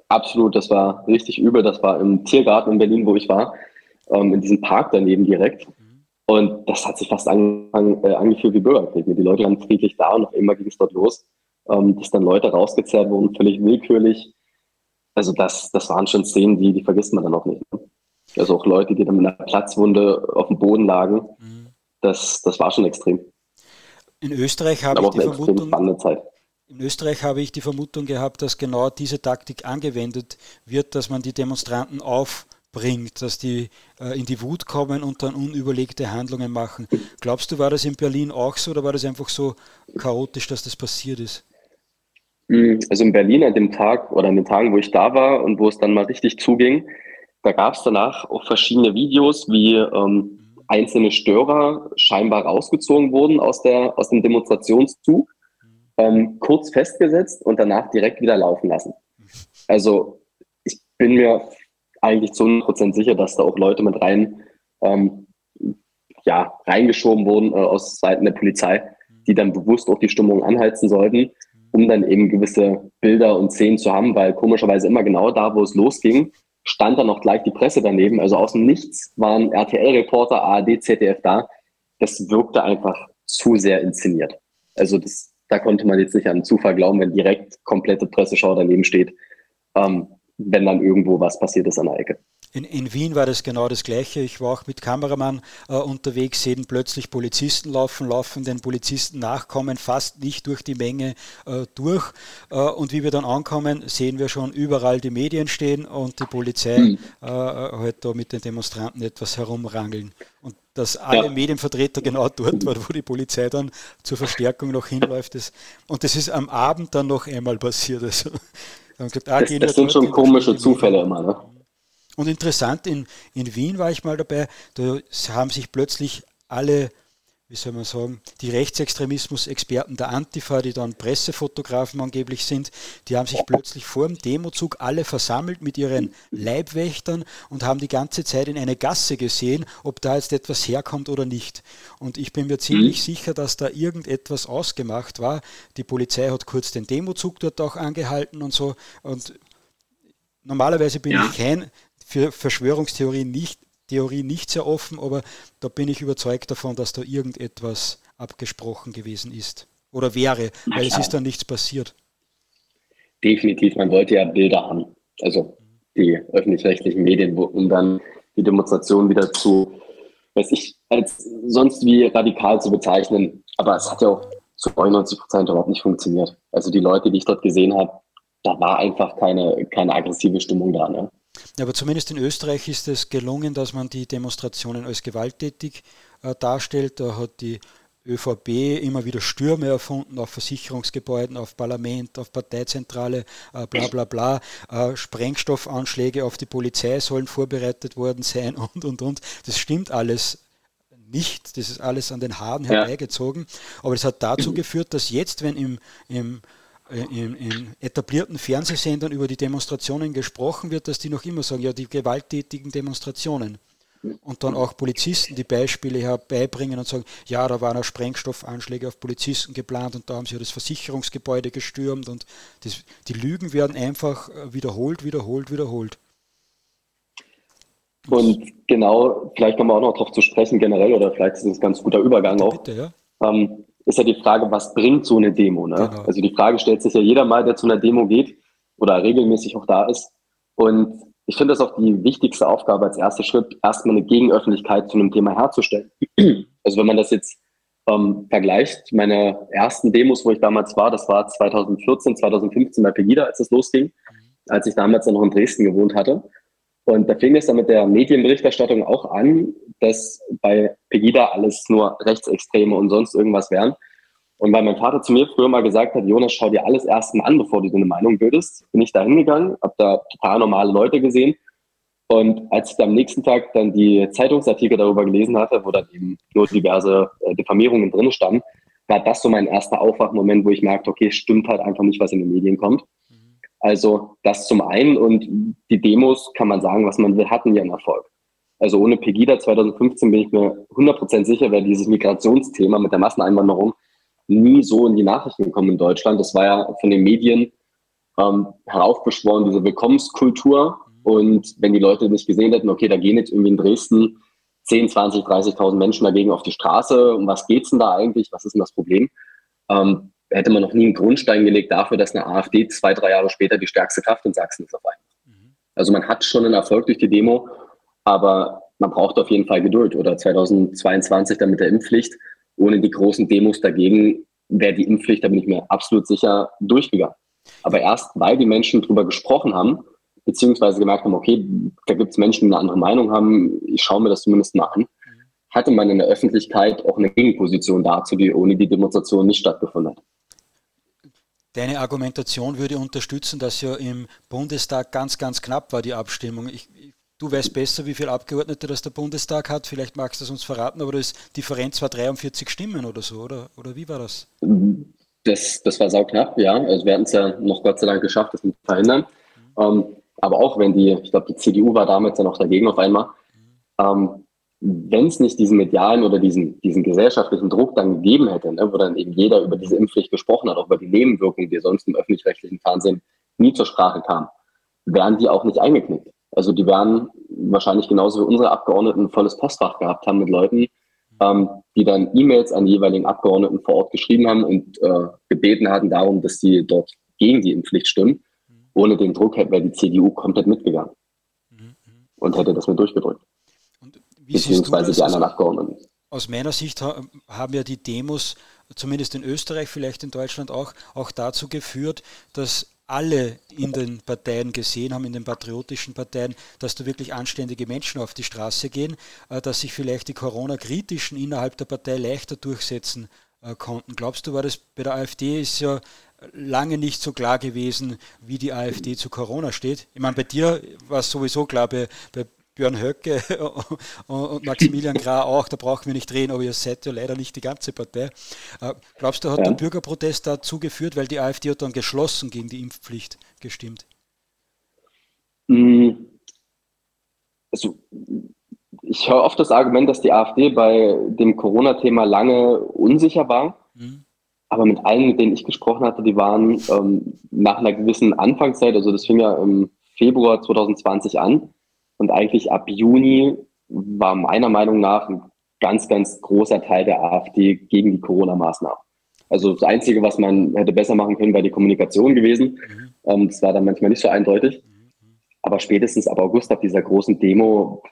[SPEAKER 2] absolut, das war richtig übel. Das war im Tiergarten in Berlin, wo ich war, ähm, in diesem Park daneben direkt. Mhm. Und das hat sich fast äh, angefühlt wie Bürgerkrieg. Die Leute waren friedlich da und auf einmal ging es dort los, ähm, dass dann Leute rausgezerrt wurden, völlig willkürlich also das, das waren schon Szenen, die, die vergisst man dann auch nicht. Ne? Also auch Leute, die dann mit einer Platzwunde auf dem Boden lagen, mhm. das, das war schon extrem.
[SPEAKER 1] In Österreich habe ich die Vermutung, in Österreich habe ich die Vermutung gehabt, dass genau diese Taktik angewendet wird, dass man die Demonstranten auf bringt, dass die äh, in die Wut kommen und dann unüberlegte Handlungen machen. Glaubst du, war das in Berlin auch so oder war das einfach so chaotisch, dass das passiert ist?
[SPEAKER 2] Mm, also in Berlin an dem Tag oder an den Tagen, wo ich da war und wo es dann mal richtig zuging, da gab es danach auch verschiedene Videos, wie ähm, einzelne Störer scheinbar rausgezogen wurden aus, der, aus dem Demonstrationszug, ähm, kurz festgesetzt und danach direkt wieder laufen lassen. Also ich bin mir eigentlich zu 100% sicher, dass da auch Leute mit rein, ähm, ja, reingeschoben wurden äh, aus Seiten der Polizei, die dann bewusst auch die Stimmung anheizen sollten, um dann eben gewisse Bilder und Szenen zu haben, weil komischerweise immer genau da, wo es losging, stand dann auch gleich die Presse daneben. Also aus dem Nichts waren RTL-Reporter, ARD, ZDF da. Das wirkte einfach zu sehr inszeniert. Also das, da konnte man jetzt nicht an Zufall glauben, wenn direkt komplette Presseschau daneben steht, ähm, wenn dann irgendwo was passiert ist an der Ecke.
[SPEAKER 1] In, in, Wien war das genau das Gleiche. Ich war auch mit Kameramann äh, unterwegs, sehen plötzlich Polizisten laufen, laufen den Polizisten nachkommen, fast nicht durch die Menge äh, durch. Äh, und wie wir dann ankommen, sehen wir schon überall die Medien stehen und die Polizei mhm. halt da mit den Demonstranten etwas herumrangeln. Und dass alle ja. Medienvertreter genau dort waren, wo die Polizei dann zur Verstärkung noch hinläuft. Ist. Und das ist am Abend dann noch einmal passiert. Also,
[SPEAKER 2] gesagt, ah, das, das sind schon komische Zufälle immer. Ne?
[SPEAKER 1] Und interessant, in, in Wien war ich mal dabei, da haben sich plötzlich alle, wie soll man sagen, die Rechtsextremismus-Experten der Antifa, die dann Pressefotografen angeblich sind, die haben sich plötzlich vor dem Demozug alle versammelt mit ihren Leibwächtern und haben die ganze Zeit in eine Gasse gesehen, ob da jetzt etwas herkommt oder nicht. Und ich bin mir ziemlich mhm. sicher, dass da irgendetwas ausgemacht war. Die Polizei hat kurz den Demozug dort auch angehalten und so. Und normalerweise bin ja. ich kein für Verschwörungstheorien nicht, Theorie nicht sehr offen, aber da bin ich überzeugt davon, dass da irgendetwas abgesprochen gewesen ist oder wäre, weil es ist dann nichts passiert.
[SPEAKER 2] Definitiv, man wollte ja Bilder haben, also die öffentlich-rechtlichen Medien, um dann die Demonstration wieder zu, weiß ich, als sonst wie radikal zu bezeichnen. Aber es hat ja auch zu 99 Prozent überhaupt nicht funktioniert. Also die Leute, die ich dort gesehen habe, da war einfach keine, keine aggressive Stimmung da. Ne?
[SPEAKER 1] Aber zumindest in Österreich ist es gelungen, dass man die Demonstrationen als gewalttätig äh, darstellt. Da hat die ÖVP immer wieder Stürme erfunden auf Versicherungsgebäuden, auf Parlament, auf Parteizentrale, äh, bla bla bla. Äh, Sprengstoffanschläge auf die Polizei sollen vorbereitet worden sein (laughs) und und und. Das stimmt alles nicht. Das ist alles an den Haaren herbeigezogen. Aber es hat dazu (clears throat) geführt, dass jetzt, wenn im, im in, in, etablierten Fernsehsendern über die Demonstrationen gesprochen wird, dass die noch immer sagen, ja, die gewalttätigen Demonstrationen. Und dann auch Polizisten die Beispiele herbeibringen und sagen, ja, da waren auch Sprengstoffanschläge auf Polizisten geplant und da haben sie ja das Versicherungsgebäude gestürmt und das, die Lügen werden einfach äh, wiederholt, wiederholt, wiederholt.
[SPEAKER 2] Und genau, vielleicht kommen wir auch noch darauf zu sprechen generell oder vielleicht ist es ein ganz guter Übergang auch. Bitte, ja. Ähm, ist ja die Frage, was bringt so eine Demo? Ne? Genau. Also die Frage stellt sich ja jeder mal, der zu einer Demo geht oder regelmäßig auch da ist. Und ich finde das auch die wichtigste Aufgabe als erster Schritt, erstmal eine Gegenöffentlichkeit zu einem Thema herzustellen. (clears throat) Also wenn man das jetzt ähm, vergleicht, meine ersten Demos, wo ich damals war, das war 2014, 2015 bei Pegida, als es losging, als ich damals noch in Dresden gewohnt hatte. Und da fing es dann mit der Medienberichterstattung auch an, dass bei Pegida alles nur Rechtsextreme und sonst irgendwas wären. Und weil mein Vater zu mir früher mal gesagt hat, Jonas, schau dir alles erstmal an, bevor du so eine Meinung bildest, bin ich da hingegangen, habe da total normale Leute gesehen. Und als ich dann am nächsten Tag dann die Zeitungsartikel darüber gelesen hatte, wo dann eben nur diverse äh, Diffamierungen drin standen, war das so mein erster Aufwachmoment, wo ich merkte, okay, stimmt halt einfach nicht, was in den Medien kommt. Also das zum einen und die Demos kann man sagen, was man will, hatten ja einen Erfolg. Also ohne Pegida 2015 bin ich mir 100% sicher, wäre dieses Migrationsthema mit der Masseneinwanderung nie so in die Nachrichten gekommen in Deutschland. Das war ja von den Medien ähm, heraufbeschworen, diese Willkommenskultur. Und wenn die Leute nicht gesehen hätten, okay, da gehen jetzt irgendwie in Dresden 10, 20, 30.000 Menschen dagegen auf die Straße, um was geht's denn da eigentlich? Was ist denn das Problem? Ähm, hätte man noch nie einen Grundstein gelegt dafür, dass eine AfD zwei, drei Jahre später die stärkste Kraft in Sachsen ist auf einmal. Mhm. Also man hat schon einen Erfolg durch die Demo, aber man braucht auf jeden Fall Geduld. Oder 2022 dann mit der Impfpflicht. Ohne die großen Demos dagegen wäre die Impfpflicht, da bin ich mir absolut sicher, durchgegangen. Aber erst weil die Menschen darüber gesprochen haben, beziehungsweise gemerkt haben, okay, da gibt es Menschen, die eine andere Meinung haben, ich schaue mir das zumindest mal an, hatte man in der Öffentlichkeit auch eine Gegenposition dazu, die ohne die Demonstration nicht stattgefunden hat.
[SPEAKER 1] Deine Argumentation würde unterstützen, dass ja im Bundestag ganz, ganz knapp war die Abstimmung. Ich, du weißt besser, wie viele Abgeordnete das der Bundestag hat. Vielleicht magst du das uns verraten, aber das Differenz war 43 Stimmen oder so, oder, oder wie war das?
[SPEAKER 2] Das, das war sauknapp, ja. Also wir hatten es ja noch Gott sei Dank geschafft, das zu verhindern. Mhm. Ähm, aber auch wenn die, ich glaube, die CDU war damals ja noch dagegen auf einmal. Mhm. Ähm, wenn es nicht diesen medialen oder diesen, diesen gesellschaftlichen Druck dann gegeben hätte, ne, wo dann eben jeder über diese Impfpflicht gesprochen hat, auch über die Nebenwirkungen, die sonst im öffentlich-rechtlichen Fernsehen nie zur Sprache kamen, wären die auch nicht eingeknickt. Also die wären wahrscheinlich genauso wie unsere Abgeordneten ein volles Postfach gehabt haben mit Leuten, ähm, die dann E-Mails an die jeweiligen Abgeordneten vor Ort geschrieben haben und äh, gebeten hatten darum, dass sie dort gegen die Impfpflicht stimmen. Ohne den Druck hätte wäre die CDU komplett mitgegangen mhm. und hätte das mit durchgedrückt.
[SPEAKER 1] Beziehungsweise die anderen Abgeordneten. Aus meiner Sicht haben ja die Demos, zumindest in Österreich, vielleicht in Deutschland auch, auch dazu geführt, dass alle in den Parteien gesehen haben, in den patriotischen Parteien, dass da wirklich anständige Menschen auf die Straße gehen, äh, dass sich vielleicht die Corona-Kritischen innerhalb der Partei leichter durchsetzen äh, konnten. Glaubst du, war das bei der AfD ist ja lange nicht so klar gewesen, wie die AfD zu Corona steht. Ich meine, bei dir war es sowieso klar, bei, bei Björn Höcke (laughs) und Maximilian Gra auch, da brauchen wir nicht reden, aber ihr seid ja leider nicht die ganze Partei. Äh, glaubst du, hat ja. der Bürgerprotest dazu geführt, weil die AfD hat dann geschlossen gegen die Impfpflicht gestimmt?
[SPEAKER 2] Hm. Also, ich höre oft das Argument, dass die AfD bei dem Corona-Thema lange unsicher war. Mhm. Aber mit allen, mit denen ich gesprochen hatte, die waren ähm, nach einer gewissen Anfangszeit, also das fing ja im Februar 2020 an, und eigentlich ab Juni war meiner Meinung nach ein ganz, ganz großer Teil der AfD gegen die Corona-Maßnahmen. Also das Einzige, was man hätte besser machen können, war die Kommunikation gewesen. Mhm. Ähm, das war dann manchmal nicht so eindeutig. Mhm. Aber spätestens ab August, ab dieser großen Demo,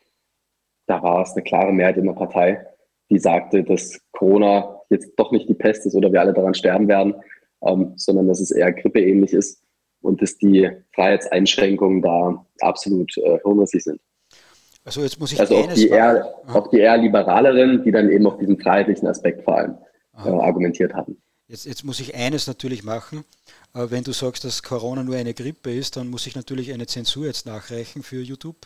[SPEAKER 2] da war es eine klare Mehrheit in der Partei, die sagte, dass Corona jetzt doch nicht die Pest ist oder wir alle daran sterben werden, ähm, sondern dass es eher grippeähnlich ist und dass die Freiheitseinschränkungen da absolut äh, hirnrissig sind. Also jetzt muss ich also auch die, eher, auch die eher liberaleren, die dann eben auf diesen freiheitlichen Aspekt vor allem äh, argumentiert hatten.
[SPEAKER 1] Jetzt, jetzt muss ich eines natürlich machen. Äh, wenn du sagst, dass Corona nur eine Grippe ist, dann muss ich natürlich eine Zensur jetzt nachreichen für YouTube.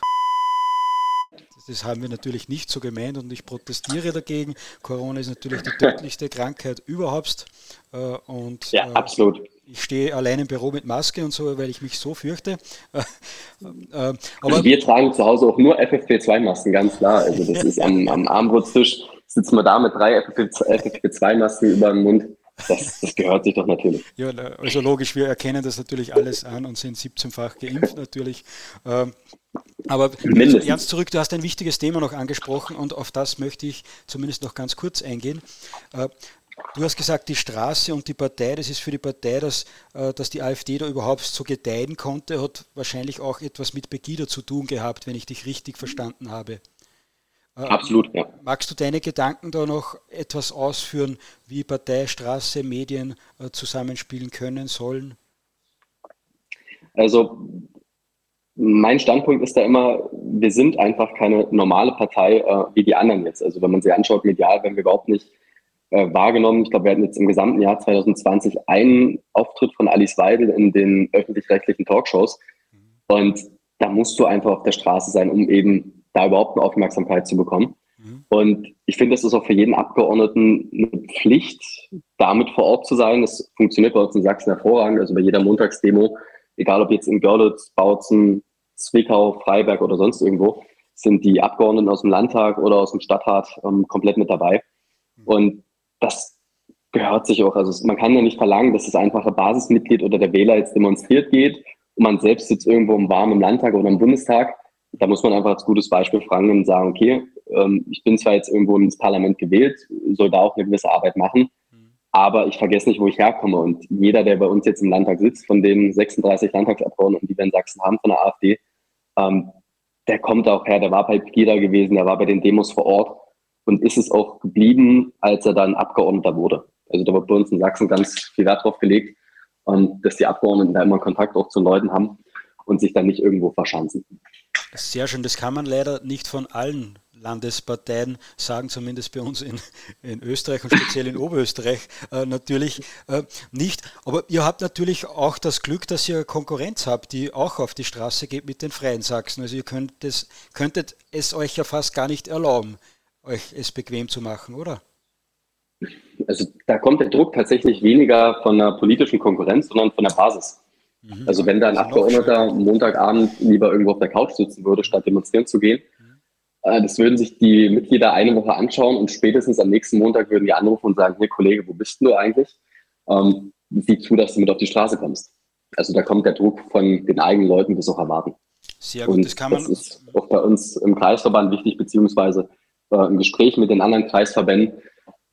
[SPEAKER 1] Das haben wir natürlich nicht so gemeint und ich protestiere dagegen. Corona ist natürlich die (laughs) tödlichste Krankheit überhaupt.
[SPEAKER 2] Äh, und, ja, äh, absolut
[SPEAKER 1] ich stehe allein im Büro mit Maske und so, weil ich mich so fürchte. (laughs)
[SPEAKER 2] Äh, aber wir tragen zu Hause auch nur FFP2-Masken, ganz klar. Also das ist am, am Armbrotstisch, sitzen wir da mit drei FFP2-Masken über dem Mund. Das, das, gehört sich doch natürlich.
[SPEAKER 1] Ja, also logisch, wir erkennen das natürlich alles an und sind 17-fach geimpft natürlich. Ähm, aber Mindestens. ernst zurück, du hast ein wichtiges Thema noch angesprochen und auf das möchte ich zumindest noch ganz kurz eingehen. Du hast gesagt, die Straße und die Partei, das ist für die Partei, dass, äh, dass die AfD da überhaupt so gedeihen konnte, hat wahrscheinlich auch etwas mit Pegida zu tun gehabt, wenn ich dich richtig verstanden habe.
[SPEAKER 2] Äh, Absolut, ja.
[SPEAKER 1] Magst du deine Gedanken da noch etwas ausführen, wie Partei, Straße, Medien äh, zusammenspielen können, sollen?
[SPEAKER 2] Also mein Standpunkt ist da immer, wir sind einfach keine normale Partei äh, wie die anderen jetzt. Also wenn man sie anschaut, medial, wenn wir überhaupt nicht äh, wahrgenommen. Ich glaube, wir hatten jetzt im gesamten Jahr 2020 einen Auftritt von Alice Weidel in den öffentlich-rechtlichen Talkshows. Und da musst du einfach auf der Straße sein, um eben da überhaupt eine Aufmerksamkeit zu bekommen. Mhm. Und ich finde, das ist auch für jeden Abgeordneten eine Pflicht, damit vor Ort zu sein. Das funktioniert bei uns in Sachsen hervorragend. Also bei jeder Montagsdemo, egal ob jetzt in Görlitz, Bautzen, Zwickau, Freiberg oder sonst irgendwo, sind die Abgeordneten aus dem Landtag oder aus dem Stadtrat ähm, komplett mit dabei. Mhm. Und das gehört sich auch. Also man kann ja nicht verlangen, dass das einfache Basismitglied oder der Wähler jetzt demonstriert geht und man selbst sitzt irgendwo im warmen Landtag oder im Bundestag. Da muss man einfach als gutes Beispiel fragen und sagen, okay, ähm, ich bin zwar jetzt irgendwo ins Parlament gewählt, soll da auch eine gewisse Arbeit machen, aber ich vergesse nicht, wo ich herkomme. Und jeder, der bei uns jetzt im Landtag sitzt, von den 36 Landtagsabgeordneten, die wir in Sachsen haben, von der AfD, ähm, der kommt auch her, der war bei Pegida gewesen, der war bei den Demos vor Ort und ist es auch geblieben, als er dann Abgeordneter wurde. Also da wird bei uns in Sachsen ganz viel Wert drauf gelegt, und dass die Abgeordneten da immer Kontakt auch zu Leuten haben. und sich dann nicht irgendwo verschanzen.
[SPEAKER 1] Sehr schön, das kann man leider nicht von allen Landesparteien sagen, zumindest bei uns in, in Österreich und speziell in Oberösterreich äh, natürlich äh, nicht. Aber ihr habt natürlich auch das Glück, dass ihr Konkurrenz habt, die auch auf die Straße geht mit den Freien Sachsen. Also ihr könnt es, könntet es euch ja fast gar nicht erlauben, euch es bequem zu machen, oder?
[SPEAKER 2] Also da kommt der Druck tatsächlich weniger von der politischen Konkurrenz, sondern von der Basis. Mhm. Also wenn da ein also Abgeordneter Montagabend lieber irgendwo auf der Couch sitzen würde, statt demonstrieren zu gehen, äh, das würden sich die Mitglieder eine Woche anschauen und spätestens am nächsten Montag würden die anrufen und sagen, hier Kollege, wo bist du eigentlich? Ähm, sieh zu, dass du mit auf die Straße kommst. Also da kommt der Druck von den eigenen Leuten, die es auch erwarten. Sehr gut, und das kann man. Das ist auch bei uns im Kreisverband wichtig, beziehungsweise äh, im Gespräch mit den anderen Kreisverbänden,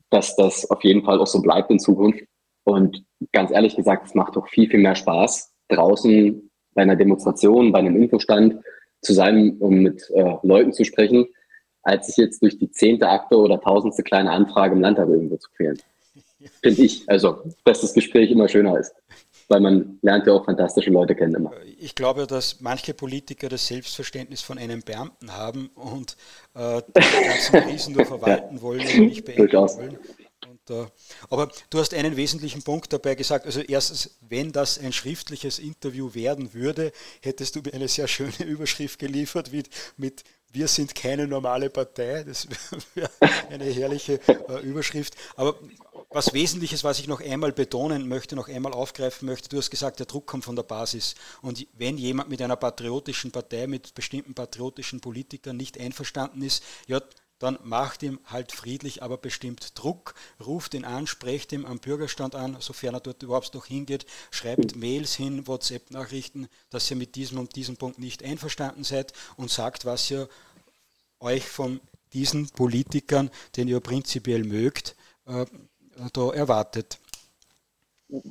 [SPEAKER 2] dass das auf jeden Fall auch so bleibt in Zukunft. Und ganz ehrlich gesagt, es macht doch viel, viel mehr Spaß, draußen bei einer Demonstration, bei einem Infostand zu sein, um mit äh, Leuten zu sprechen, als sich jetzt durch die zehnte Akte oder tausendste kleine Anfrage im Landtag irgendwo zu quälen. (laughs) Finde ich. Also, dass das Gespräch immer schöner ist. Weil man lernt ja auch fantastische Leute kennen immer.
[SPEAKER 1] Ich glaube, dass manche Politiker das Selbstverständnis von einem Beamten haben und äh, die ganzen Krisen nur (laughs) verwalten wollen und nicht beenden wollen. Und, aber du hast einen wesentlichen Punkt dabei gesagt. Also erstens, wenn das ein schriftliches Interview werden würde, hättest du mir eine sehr schöne (laughs) Überschrift geliefert mit, mit wir sind keine normale Partei. Das (laughs) wäre eine herrliche äh, Überschrift. Aber was Wesentliches, was ich noch einmal betonen möchte, noch einmal aufgreifen möchte, du hast gesagt, der Druck kommt von der Basis. Und wenn jemand mit einer patriotischen Partei, mit bestimmten patriotischen Politikern nicht einverstanden ist, ja, dann macht ihm halt friedlich, aber bestimmt Druck, ruft ihn an, sprecht ihm am Bürgerstand an, sofern er dort überhaupt noch hingeht, schreibt Mails hin, WhatsApp-Nachrichten, dass ihr mit diesem und diesem Punkt nicht einverstanden seid und sagt, was ihr euch von diesen Politikern, den ihr prinzipiell mögt, äh, da erwartet.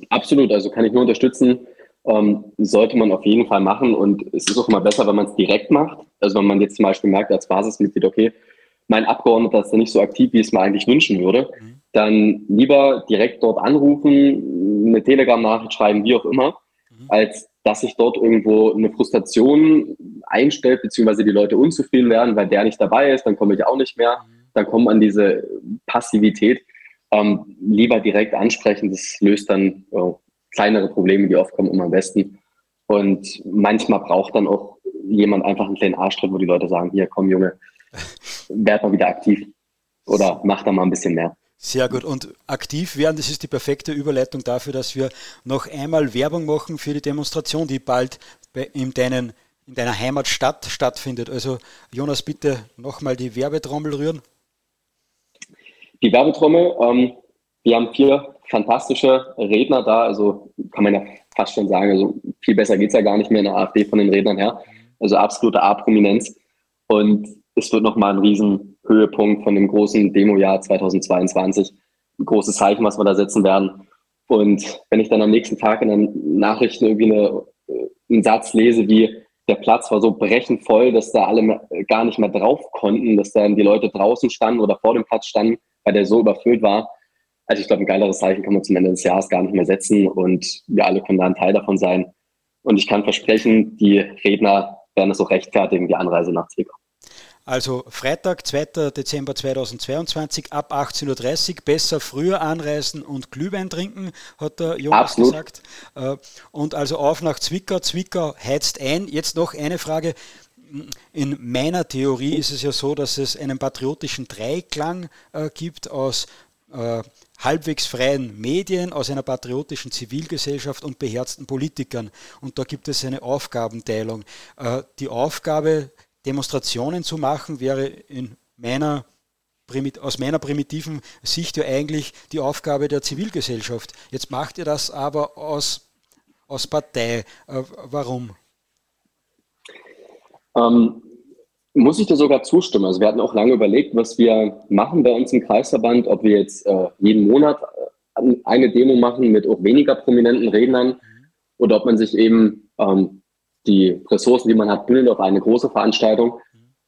[SPEAKER 2] Absolut, also kann ich nur unterstützen. Ähm, sollte man auf jeden Fall machen und es ist auch immer besser, wenn man es direkt macht. Also wenn man jetzt zum Beispiel merkt als Basismitglied, okay, mein Abgeordneter ist ja nicht so aktiv, wie ich es mir eigentlich wünschen würde, mhm. dann lieber direkt dort anrufen, eine Telegram-Nachricht schreiben, wie auch immer, mhm. als dass sich dort irgendwo eine Frustration einstellt, beziehungsweise die Leute unzufrieden werden, weil der nicht dabei ist, dann komme ich auch nicht mehr, mhm. dann kommt man diese Passivität. Ähm, lieber direkt ansprechen, das löst dann äh, kleinere Probleme, die oft kommen, immer am besten. Und manchmal braucht dann auch jemand einfach einen kleinen Arschtritt, wo die Leute sagen, hier komm Junge, werd mal wieder aktiv oder mach da mal ein bisschen mehr.
[SPEAKER 1] Sehr gut. Und aktiv werden, das ist die perfekte Überleitung dafür, dass wir noch einmal Werbung machen für die Demonstration, die bald in, deinen, in deiner Heimatstadt stattfindet. Also Jonas, bitte nochmal die Werbetrommel rühren.
[SPEAKER 2] Die Werbetrommel, ähm, wir haben vier fantastische Redner da, also kann man ja fast schon sagen, also viel besser geht es ja gar nicht mehr in der AfD von den Rednern her. Also absolute A-Prominenz. Und es wird nochmal ein Riesenhöhepunkt von dem großen Demo-Jahr 2022. Ein großes Zeichen, was wir da setzen werden. Und wenn ich dann am nächsten Tag in den Nachrichten irgendwie eine, äh, einen Satz lese wie, der Platz war so brechend voll, dass da alle gar nicht mehr drauf konnten, dass dann die Leute draußen standen oder vor dem Platz standen, weil der so überfüllt war. Also ich glaube, ein geileres Zeichen kann man zum Ende des Jahres gar nicht mehr setzen und wir alle können da ein Teil davon sein. Und ich kann versprechen, die Redner werden es auch rechtfertigen, die Anreise nach Zwickau.
[SPEAKER 1] Also Freitag, 2. Dezember 2022 ab 18.30 Uhr. Besser früher anreisen und Glühwein trinken, hat der Jonas Absolut. gesagt. Äh, und also auf nach Zwickau. Zwickau heizt ein. Jetzt noch eine Frage. In meiner Theorie ist es ja so, dass es einen patriotischen Dreiklang äh, gibt aus äh, halbwegs freien Medien, aus einer patriotischen Zivilgesellschaft und beherzten Politikern. Und da gibt es eine Aufgabenteilung. die Aufgabe Demonstrationen zu machen, wäre in meiner aus meiner primitiven Sicht ja eigentlich die Aufgabe der Zivilgesellschaft. Jetzt macht ihr das aber aus, aus Partei. Äh, warum?
[SPEAKER 2] Ähm, muss ich dir sogar zustimmen. Also wir hatten auch lange überlegt, was wir machen bei uns im Kreisverband, ob wir jetzt äh, jeden Monat äh, eine Demo machen mit auch weniger prominenten Rednern mhm. oder ob man sich eben ähm, die Ressourcen, die man hat, bündelt auf eine große Veranstaltung.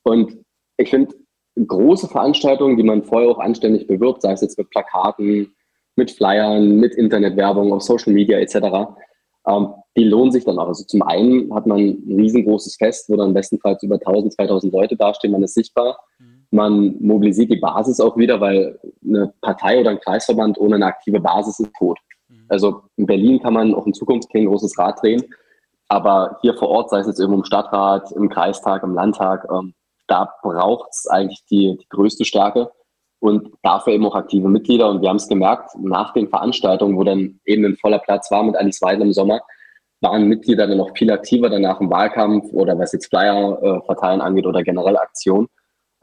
[SPEAKER 2] Und ich finde, große Veranstaltungen, die man vorher auch anständig bewirbt, sei es jetzt mit Plakaten, mit Flyern, mit Internetwerbung, auf Social Media etc., Ähm, die lohnen sich dann auch. Also zum einen hat man ein riesengroßes Fest, wo dann bestenfalls über 1000, 2000 Leute dastehen, man ist sichtbar. Mhm. Man mobilisiert die Basis auch wieder, weil eine Partei oder ein Kreisverband ohne eine aktive Basis ist tot. Mhm. Also in Berlin kann man auch in Zukunft kein großes Rad drehen, aber hier vor Ort, sei es jetzt irgendwo im Stadtrat, im Kreistag, im Landtag, ähm, da braucht es eigentlich die, die größte Stärke und dafür eben auch aktive Mitglieder. Und wir haben es gemerkt, nach den Veranstaltungen, wo dann eben ein voller Platz war mit Alice Weidel im Sommer, waren Mitglieder dann noch viel aktiver danach im Wahlkampf oder was jetzt Flyer äh, verteilen angeht oder generell Aktionen.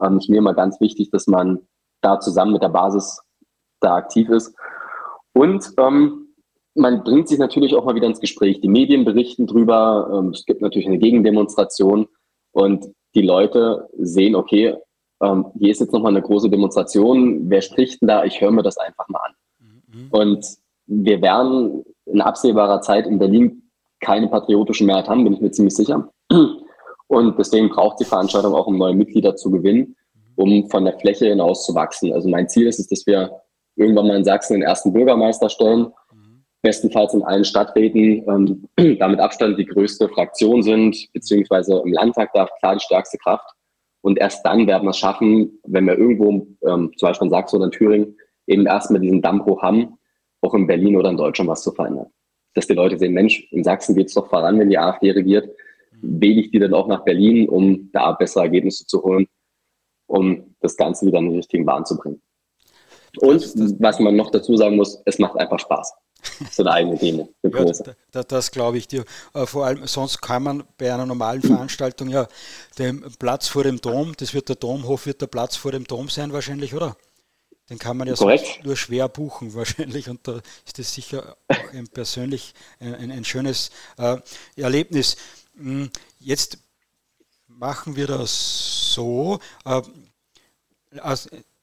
[SPEAKER 2] Ähm, ist mir immer ganz wichtig, dass man da zusammen mit der Basis da aktiv ist. Und ähm, man bringt sich natürlich auch mal wieder ins Gespräch. Die Medien berichten drüber. Ähm, es gibt natürlich eine Gegendemonstration und die Leute sehen, okay, ähm, hier ist jetzt nochmal eine große Demonstration. Wer spricht denn da? Ich höre mir das einfach mal an. Mhm. Und wir werden in absehbarer Zeit in Berlin keine patriotischen Mehrheit haben, bin ich mir ziemlich sicher. Und deswegen braucht die Veranstaltung auch, um neue Mitglieder zu gewinnen, um von der Fläche hinaus zu wachsen. Also mein Ziel ist es, dass wir irgendwann mal in Sachsen den ersten Bürgermeister stellen, bestenfalls in allen Stadträten, ähm, damit Abstand die größte Fraktion sind, beziehungsweise im Landtag da klar die stärkste Kraft. Und erst dann werden wir es schaffen, wenn wir irgendwo, ähm, zum Beispiel in Sachsen oder in Thüringen, eben erstmal diesen Dammbruch haben, auch in Berlin oder in Deutschland was zu verändern. Dass die Leute sehen, Mensch, in Sachsen geht es doch voran, wenn die AfD regiert, wähle ich die dann auch nach Berlin, um da bessere Ergebnisse zu holen, um das Ganze wieder in die richtigen Bahn zu bringen. Und was man noch dazu sagen muss, es macht einfach Spaß. So eine eigene Demo.
[SPEAKER 1] Ja, das, das glaube ich dir. Äh, vor allem, sonst kann man bei einer normalen Veranstaltung ja den Platz vor dem Dom, das wird der Domhof, wird der Platz vor dem Dom sein wahrscheinlich, oder? Den kann man ja nur schwer buchen (laughs) wahrscheinlich und da ist das sicher auch ein persönlich ein, ein schönes äh, Erlebnis. Hm, jetzt machen wir das so. Äh,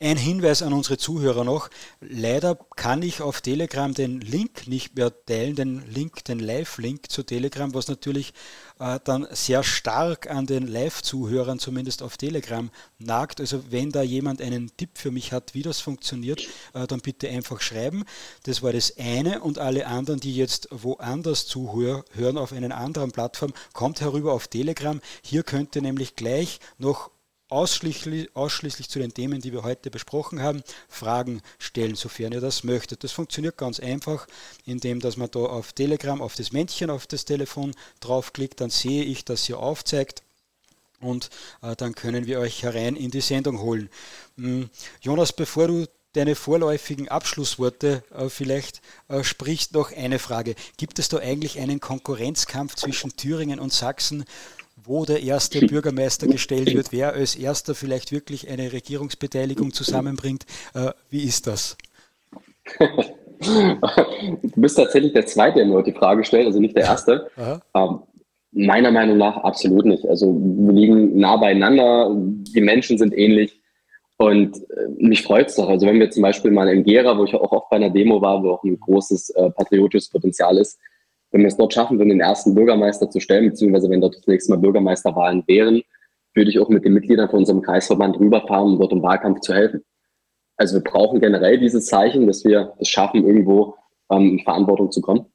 [SPEAKER 1] ein Hinweis an unsere Zuhörer noch. Leider kann ich auf Telegram den Link nicht mehr teilen, den Link, den Live-Link zu Telegram, was natürlich äh, dann sehr stark an den Live-Zuhörern zumindest auf Telegram nagt. Also wenn da jemand einen Tipp für mich hat, wie das funktioniert, äh, dann bitte einfach schreiben. Das war das eine und alle anderen, die jetzt woanders zuhören auf einer anderen Plattform, kommt herüber auf Telegram. Hier könnt ihr nämlich gleich noch ausschließlich, ausschließlich zu den Themen, die wir heute besprochen haben, Fragen stellen, sofern ihr das möchtet. Das funktioniert ganz einfach, indem dass man da auf Telegram auf das Männchen auf das Telefon draufklickt, dann sehe ich, dass ihr aufzeigt und äh, dann können wir euch herein in die Sendung holen. Hm, Jonas, bevor du deine vorläufigen Abschlussworte äh, vielleicht äh, sprichst, noch eine Frage. Gibt es da eigentlich einen Konkurrenzkampf zwischen Thüringen und Sachsen wo der erste Bürgermeister gestellt wird, wer als erster vielleicht wirklich eine Regierungsbeteiligung zusammenbringt. Äh, wie ist das? (laughs)
[SPEAKER 2] Du bist tatsächlich der Zweite, der nur die Frage stellt, also nicht der Erste. Ähm, meiner Meinung nach absolut nicht. Also wir liegen nah beieinander, die Menschen sind ähnlich. Und äh, mich freut es doch. Also wenn wir zum Beispiel mal in Gera, wo ich auch oft bei einer Demo war, wo auch ein großes äh, patriotisches Potenzial ist, wenn wir es dort schaffen würden, den ersten Bürgermeister zu stellen, beziehungsweise wenn dort das nächste Mal Bürgermeisterwahlen wären, würde ich auch mit den Mitgliedern von unserem Kreisverband rüberfahren, um dort im Wahlkampf zu helfen. Also wir brauchen generell dieses Zeichen, dass wir es schaffen, irgendwo ähm, in Verantwortung zu kommen.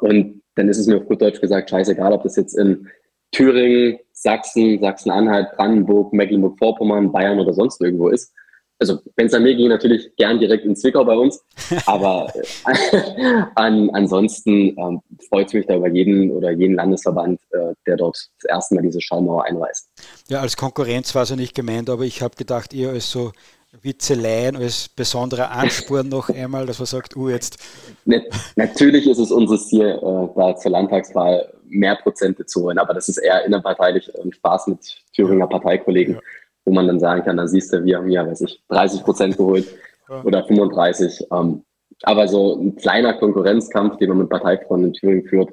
[SPEAKER 2] Und dann ist es mir auf gut Deutsch gesagt scheißegal, ob das jetzt in Thüringen, Sachsen, Sachsen-Anhalt, Brandenburg, Mecklenburg-Vorpommern, Bayern oder sonst irgendwo ist also wenn es an mir ging, natürlich gern direkt in Zwickau bei uns. (laughs) Aber äh, (laughs) an, ansonsten ähm, freut es mich da über jeden oder jeden Landesverband, äh, der dort das erste Mal diese Schallmauer einweist.
[SPEAKER 1] Ja, als Konkurrenz war es ja nicht gemeint, aber ich habe gedacht, eher als so Witzeleien, als besonderer Ansporn (laughs) noch einmal, dass man sagt, uh, jetzt.
[SPEAKER 2] Natürlich ist es unser Ziel, äh, da zur Landtagswahl mehr Prozente zu holen, aber das ist eher innerparteilich und Spaß mit Thüringer Parteikollegen. Ja wo man dann sagen kann, da siehst du, wir haben ja, weiß ich, 30 Prozent geholt oder 35. Ähm, aber so ein kleiner Konkurrenzkampf, den man mit Parteifreunden in Thüringen führt,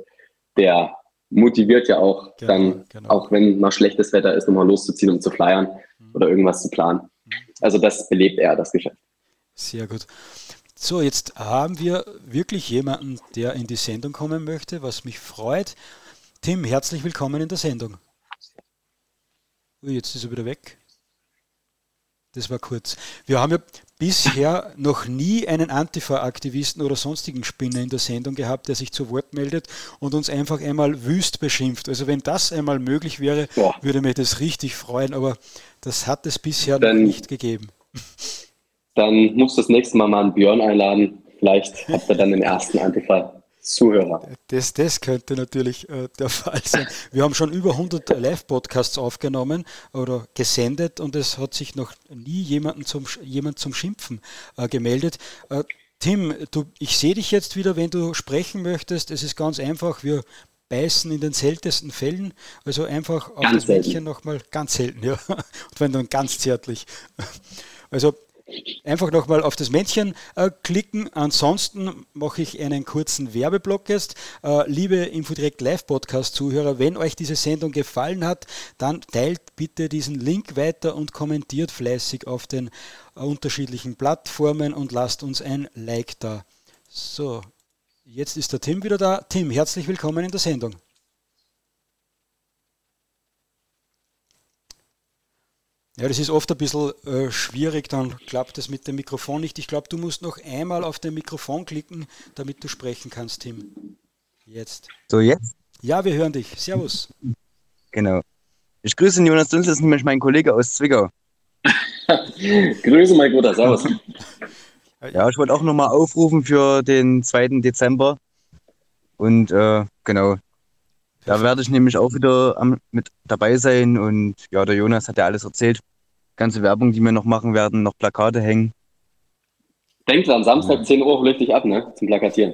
[SPEAKER 2] der motiviert ja auch genau, dann, genau. auch wenn mal schlechtes Wetter ist, nochmal loszuziehen, um zu flyern mhm. oder irgendwas zu planen. Mhm. Also das belebt eher das Geschäft.
[SPEAKER 1] Sehr gut. So, jetzt haben wir wirklich jemanden, der in die Sendung kommen möchte, was mich freut. Tim, herzlich willkommen in der Sendung. Ui, jetzt ist er wieder weg. Das war kurz. Wir haben ja bisher noch nie einen Antifa-Aktivisten oder sonstigen Spinner in der Sendung gehabt, der sich zu Wort meldet und uns einfach einmal wüst beschimpft. Also wenn das einmal möglich wäre, Boah. würde mich das richtig freuen, aber das hat es bisher dann, noch nicht gegeben.
[SPEAKER 2] Dann muss das nächste Mal mal einen Björn einladen. Vielleicht habt ihr dann den ersten Antifa. Zuhörer.
[SPEAKER 1] Das, das könnte natürlich äh, der (laughs) Fall sein. Wir haben schon über 100 Live-Podcasts aufgenommen oder gesendet und es hat sich noch nie jemanden zum, jemand zum Schimpfen äh, gemeldet. Äh, Tim, du, ich sehe dich jetzt wieder, wenn du sprechen möchtest. Es ist ganz einfach. Wir beißen in den seltensten Fällen. Also einfach auf ganz das Mädchen nochmal ganz selten, ja. (laughs) Und wenn dann ganz zärtlich. Also Einfach nochmal auf das Männchen äh, klicken. Ansonsten mache ich einen kurzen Werbeblock jetzt. Äh, liebe Infodirect Live Podcast Zuhörer, wenn euch diese Sendung gefallen hat, dann teilt bitte diesen Link weiter und kommentiert fleißig auf den äh, unterschiedlichen Plattformen und lasst uns ein Like da. So, jetzt ist der Tim wieder da. Tim, herzlich willkommen in der Sendung. Ja, das ist oft ein bisschen äh, schwierig, dann klappt das mit dem Mikrofon nicht. Ich glaube, du musst noch einmal auf dem Mikrofon klicken, damit du sprechen kannst, Tim. Jetzt.
[SPEAKER 3] So, jetzt?
[SPEAKER 1] Ja, wir hören dich. Servus.
[SPEAKER 3] Genau. Ich grüße den Jonas Dünzel, das ist nämlich mein Kollege aus Zwickau. (laughs)
[SPEAKER 2] grüße, mein Bruder. Servus.
[SPEAKER 3] Ja, ich wollte auch nochmal aufrufen für den 2. Dezember. Und äh, genau, da werde ich nämlich auch wieder am, mit dabei sein und ja, der Jonas hat ja alles erzählt. Ganze Werbung, die wir noch machen werden, noch Plakate hängen.
[SPEAKER 2] Denkt dran, Samstag ja. 10 Uhr ich dich ab, ne? Zum Plakatieren.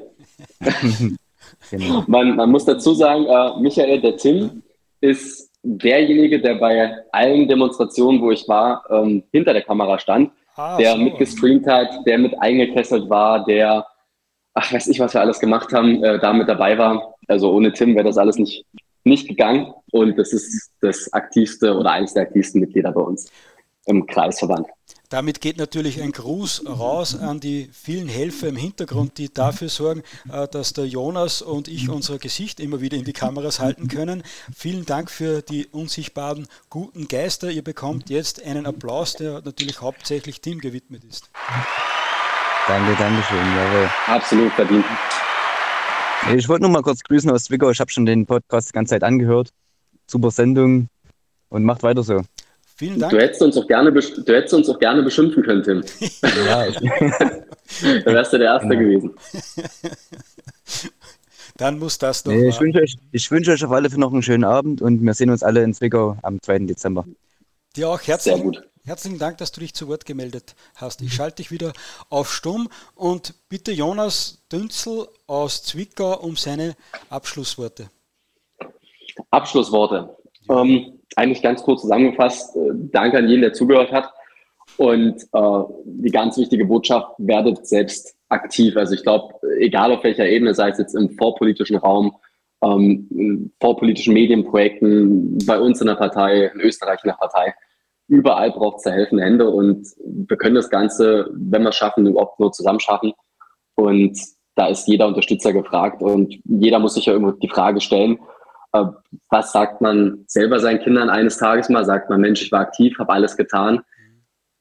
[SPEAKER 2] genau. (laughs) (laughs) man, man muss dazu sagen, äh, Michael, der Tim, ist derjenige, der bei allen Demonstrationen, wo ich war, ähm, hinter der Kamera stand, ah, der so. mitgestreamt hat, der mit eingekesselt war, der ach, weiß ich, was wir alles gemacht haben, äh, da mit dabei war. Also ohne Tim wäre das alles nicht, nicht gegangen. Und das ist das aktivste oder eines der aktivsten Mitglieder bei uns im Kreisverband.
[SPEAKER 1] Damit geht natürlich ein Gruß raus an die vielen Helfer im Hintergrund, die dafür sorgen, äh, dass der Jonas und ich unser Gesicht immer wieder in die Kameras halten können. Vielen Dank für die unsichtbaren guten Geister. Ihr bekommt jetzt einen Applaus, der natürlich hauptsächlich Tim gewidmet ist.
[SPEAKER 3] Danke, danke schön. Jawohl.
[SPEAKER 2] Absolut verdient.
[SPEAKER 3] Ich wollte nur mal kurz grüßen aus Zwickau. Ich habe schon den Podcast die ganze Zeit angehört. Super Sendung und macht weiter so.
[SPEAKER 2] Vielen Dank. Du hättest uns auch gerne, du hättest uns auch gerne beschimpfen können, Tim. ja. (laughs) da wärst du der Erste genau. gewesen.
[SPEAKER 1] Dann muss das
[SPEAKER 3] doch. Nee, ich wünsche euch, wünsch euch auf alle Fälle noch einen schönen Abend und wir sehen uns alle in Zwickau am 2. Dezember.
[SPEAKER 1] Dir auch herzlichen, herzlichen Dank, dass du dich zu Wort gemeldet hast. Ich schalte dich wieder auf Stumm und bitte Jonas Dünzel aus Zwickau um seine Abschlussworte.
[SPEAKER 2] Abschlussworte. Ja. Ähm, eigentlich ganz kurz zusammengefasst. Äh, danke an jeden, der zugehört hat. Und äh, die ganz wichtige Botschaft, werdet selbst aktiv. Also ich glaube, egal auf welcher Ebene, sei es jetzt im vorpolitischen Raum, ähm, vorpolitischen Medienprojekten, bei uns in der Partei, in Österreich in der Partei, überall braucht es da helfende Hände und wir können das Ganze, wenn wir es schaffen, überhaupt nur zusammen schaffen. Und da ist jeder Unterstützer gefragt und jeder muss sich ja immer die Frage stellen, äh, was sagt man selber seinen Kindern eines Tages mal? Sagt man, Mensch, ich war aktiv, habe alles getan?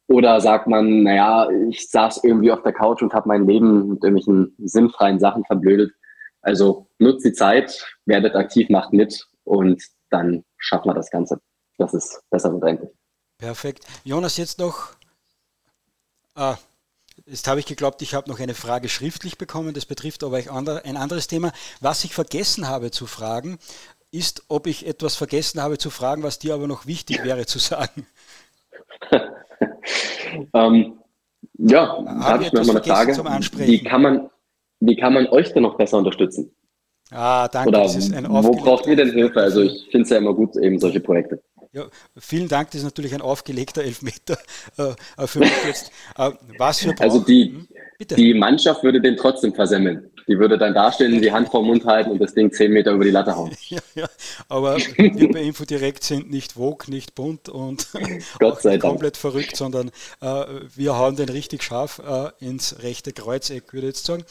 [SPEAKER 2] Oder sagt man, naja, ich saß irgendwie auf der Couch und habe mein Leben mit irgendwelchen sinnfreien Sachen verblödet. Also nutzt die Zeit, werdet aktiv, macht mit und dann schaffen wir das Ganze. Das ist besser und endlich.
[SPEAKER 1] Perfekt. Jonas, jetzt noch. Ah, jetzt habe ich geglaubt, ich habe noch eine Frage schriftlich bekommen. Das betrifft aber ein anderes Thema. Was ich vergessen habe zu fragen, ist, ob ich etwas vergessen habe zu fragen, was dir aber noch wichtig wäre zu sagen. (laughs)
[SPEAKER 2] ähm, ja, habe ich noch mal eine Frage. Wie kann, man, wie kann man euch denn noch besser unterstützen?
[SPEAKER 1] Ah, danke.
[SPEAKER 2] Oder wo braucht ihr denn Hilfe? Also ich finde es ja immer gut, eben solche Projekte.
[SPEAKER 1] Ja, vielen Dank, das ist natürlich ein aufgelegter Elfmeter äh, für mich jetzt. Äh, was für
[SPEAKER 2] also die, hm? die Mannschaft würde den trotzdem versemmeln. Die würde dann dastehen, die Hand vor den Mund halten und das Ding zehn Meter über die Latte hauen. (laughs)
[SPEAKER 1] Ja, ja. aber wir bei Infodirekt sind nicht wog, nicht bunt und (laughs)
[SPEAKER 2] Gott sei
[SPEAKER 1] komplett verrückt, sondern äh, wir hauen den richtig scharf äh, ins rechte Kreuzeck, würde ich jetzt sagen.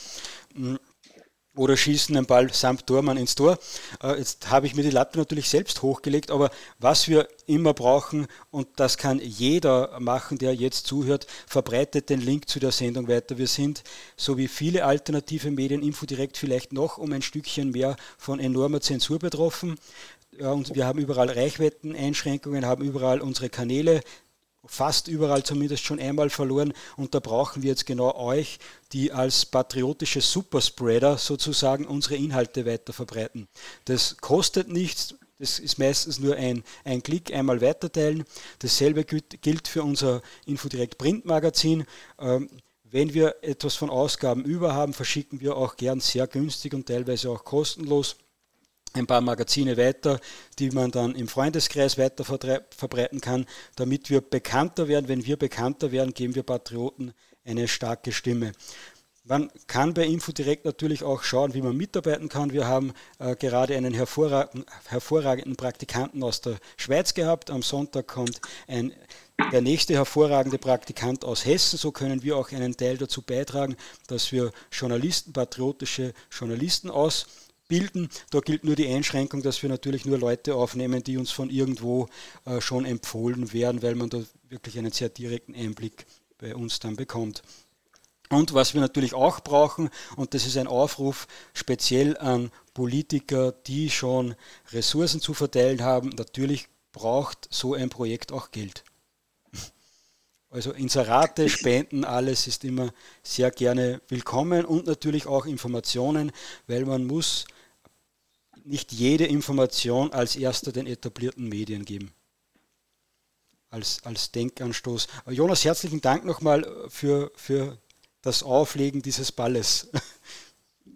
[SPEAKER 1] Oder schießen den Ball samt Tormann ins Tor. Äh, jetzt habe ich mir die Latte natürlich selbst hochgelegt, aber was wir immer brauchen, und das kann jeder machen, der jetzt zuhört, verbreitet den Link zu der Sendung weiter. Wir sind, so wie viele alternative Medien, Infodirekt vielleicht noch um ein Stückchen mehr von enormer Zensur betroffen. Und wir haben überall Reichweiteneinschränkungen, haben überall unsere Kanäle fast überall zumindest schon einmal verloren und da brauchen wir jetzt genau euch, die als patriotische Superspreader sozusagen unsere Inhalte weiter verbreiten. Das kostet nichts, das ist meistens nur ein, ein Klick, einmal weiterteilen. Dasselbe gilt für unser Infodirect Printmagazin. Ähm, wenn wir etwas von Ausgaben über haben, verschicken wir auch gern sehr günstig und teilweise auch kostenlos ein paar Magazine weiter, die man dann im Freundeskreis weiter verbreiten kann, damit wir bekannter werden. Wenn wir bekannter werden, geben wir Patrioten eine starke Stimme. Man kann bei Infodirekt natürlich auch schauen, wie man mitarbeiten kann. Wir haben äh, gerade einen hervorragenden, hervorragenden Praktikanten aus der Schweiz gehabt. Am Sonntag kommt ein, der nächste hervorragende Praktikant aus Hessen. So können wir auch einen Teil dazu beitragen, dass wir Journalisten, patriotische Journalisten aus bilden. Da gilt nur die Einschränkung, dass wir natürlich nur Leute aufnehmen, die uns von irgendwo äh, schon empfohlen werden, weil man da wirklich einen sehr direkten Einblick bei uns dann bekommt. Und was wir natürlich auch brauchen, und das ist ein Aufruf speziell an Politiker, die schon Ressourcen zu verteilen haben, natürlich braucht so ein Projekt auch Geld. Also Inserate, Spenden, alles ist immer sehr gerne willkommen und natürlich auch Informationen, weil man muss nicht jede Information als erster den etablierten Medien geben. Als, als Denkanstoß. Jonas, herzlichen Dank nochmal für, für das Auflegen dieses Balles.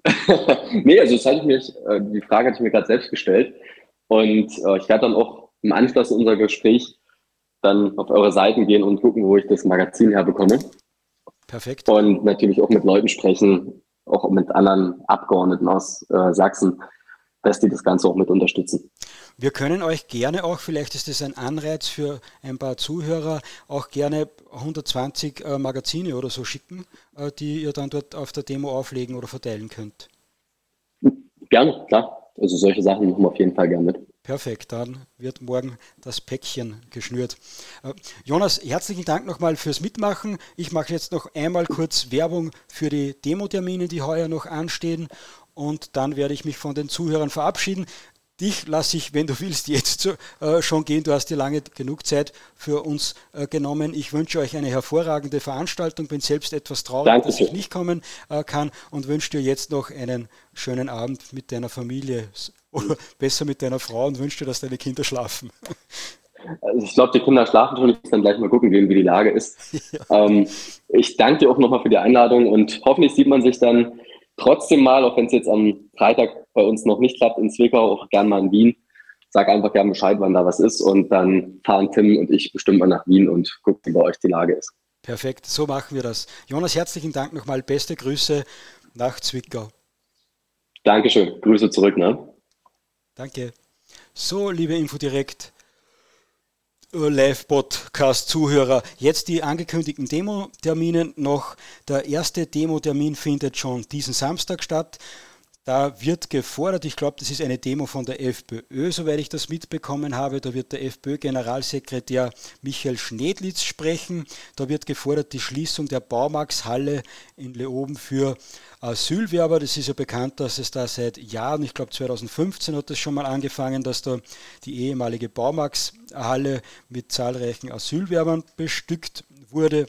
[SPEAKER 1] (laughs)
[SPEAKER 2] nee, also das hatte ich mir, äh, die Frage hatte ich mir gerade selbst gestellt. Und äh, ich werde dann auch im Anschluss unser Gespräch dann auf eure Seiten gehen und gucken, wo ich das Magazin herbekomme.
[SPEAKER 1] Perfekt.
[SPEAKER 2] Und natürlich auch mit Leuten sprechen, auch mit anderen Abgeordneten aus äh, Sachsen, dass die das Ganze auch mit unterstützen.
[SPEAKER 1] Wir können euch gerne auch, vielleicht ist das ein Anreiz für ein paar Zuhörer, auch gerne 120 äh, Magazine oder so schicken, äh, die ihr dann dort auf der Demo auflegen oder verteilen könnt.
[SPEAKER 2] Gerne, klar. Also solche Sachen machen wir auf jeden Fall gerne mit.
[SPEAKER 1] Perfekt, dann wird morgen das Päckchen geschnürt. Äh, Jonas, herzlichen Dank nochmal fürs Mitmachen. Ich mache jetzt noch einmal kurz Werbung für die Demo-Termine, die heuer noch anstehen und dann werde ich mich von den Zuhörern verabschieden. Dich lasse ich, wenn du willst, jetzt äh, schon gehen. Du hast dir lange genug Zeit für uns äh, genommen. Ich wünsche euch eine hervorragende Veranstaltung. Bin selbst etwas traurig, Danke. dass ich nicht kommen äh, kann und wünsche dir jetzt noch einen schönen Abend mit deiner Familie oder (laughs) besser mit deiner Frau und wünsche dir, dass deine Kinder schlafen.
[SPEAKER 2] Also ich glaube, die Kinder schlafen schon. Ich muss dann gleich mal gucken gehen, wie die Lage ist. (laughs) Ja. Ähm, ich danke dir auch nochmal für die Einladung und hoffentlich sieht man sich dann trotzdem mal, auch wenn es jetzt am Freitag bei uns noch nicht klappt, in Zwickau, auch gern mal in Wien. Sag einfach gerne Bescheid, wann da was ist und dann fahren Tim und ich bestimmt mal nach Wien und gucken, wie bei euch die Lage ist.
[SPEAKER 1] Perfekt, so machen wir das. Jonas, herzlichen Dank nochmal. Beste Grüße nach Zwickau.
[SPEAKER 2] Dankeschön. Grüße zurück, ne?
[SPEAKER 1] Danke. So, liebe Infodirekt Live-Podcast-Zuhörer. Jetzt die angekündigten Demo-Termine noch. Der erste Demo-Termin findet schon diesen Samstag statt. Da wird gefordert, ich glaube, das ist eine Demo von der FPÖ, soweit ich das mitbekommen habe. Da wird der FPÖ-Generalsekretär Michael Schnedlitz sprechen. Da wird gefordert die Schließung der Baumarkshalle in Leoben für Asylwerber. Das ist ja bekannt, dass es da seit Jahren, ich glaube 2015 hat das schon mal angefangen, dass da die ehemalige Baumarkshalle mit zahlreichen Asylwerbern bestückt wurde.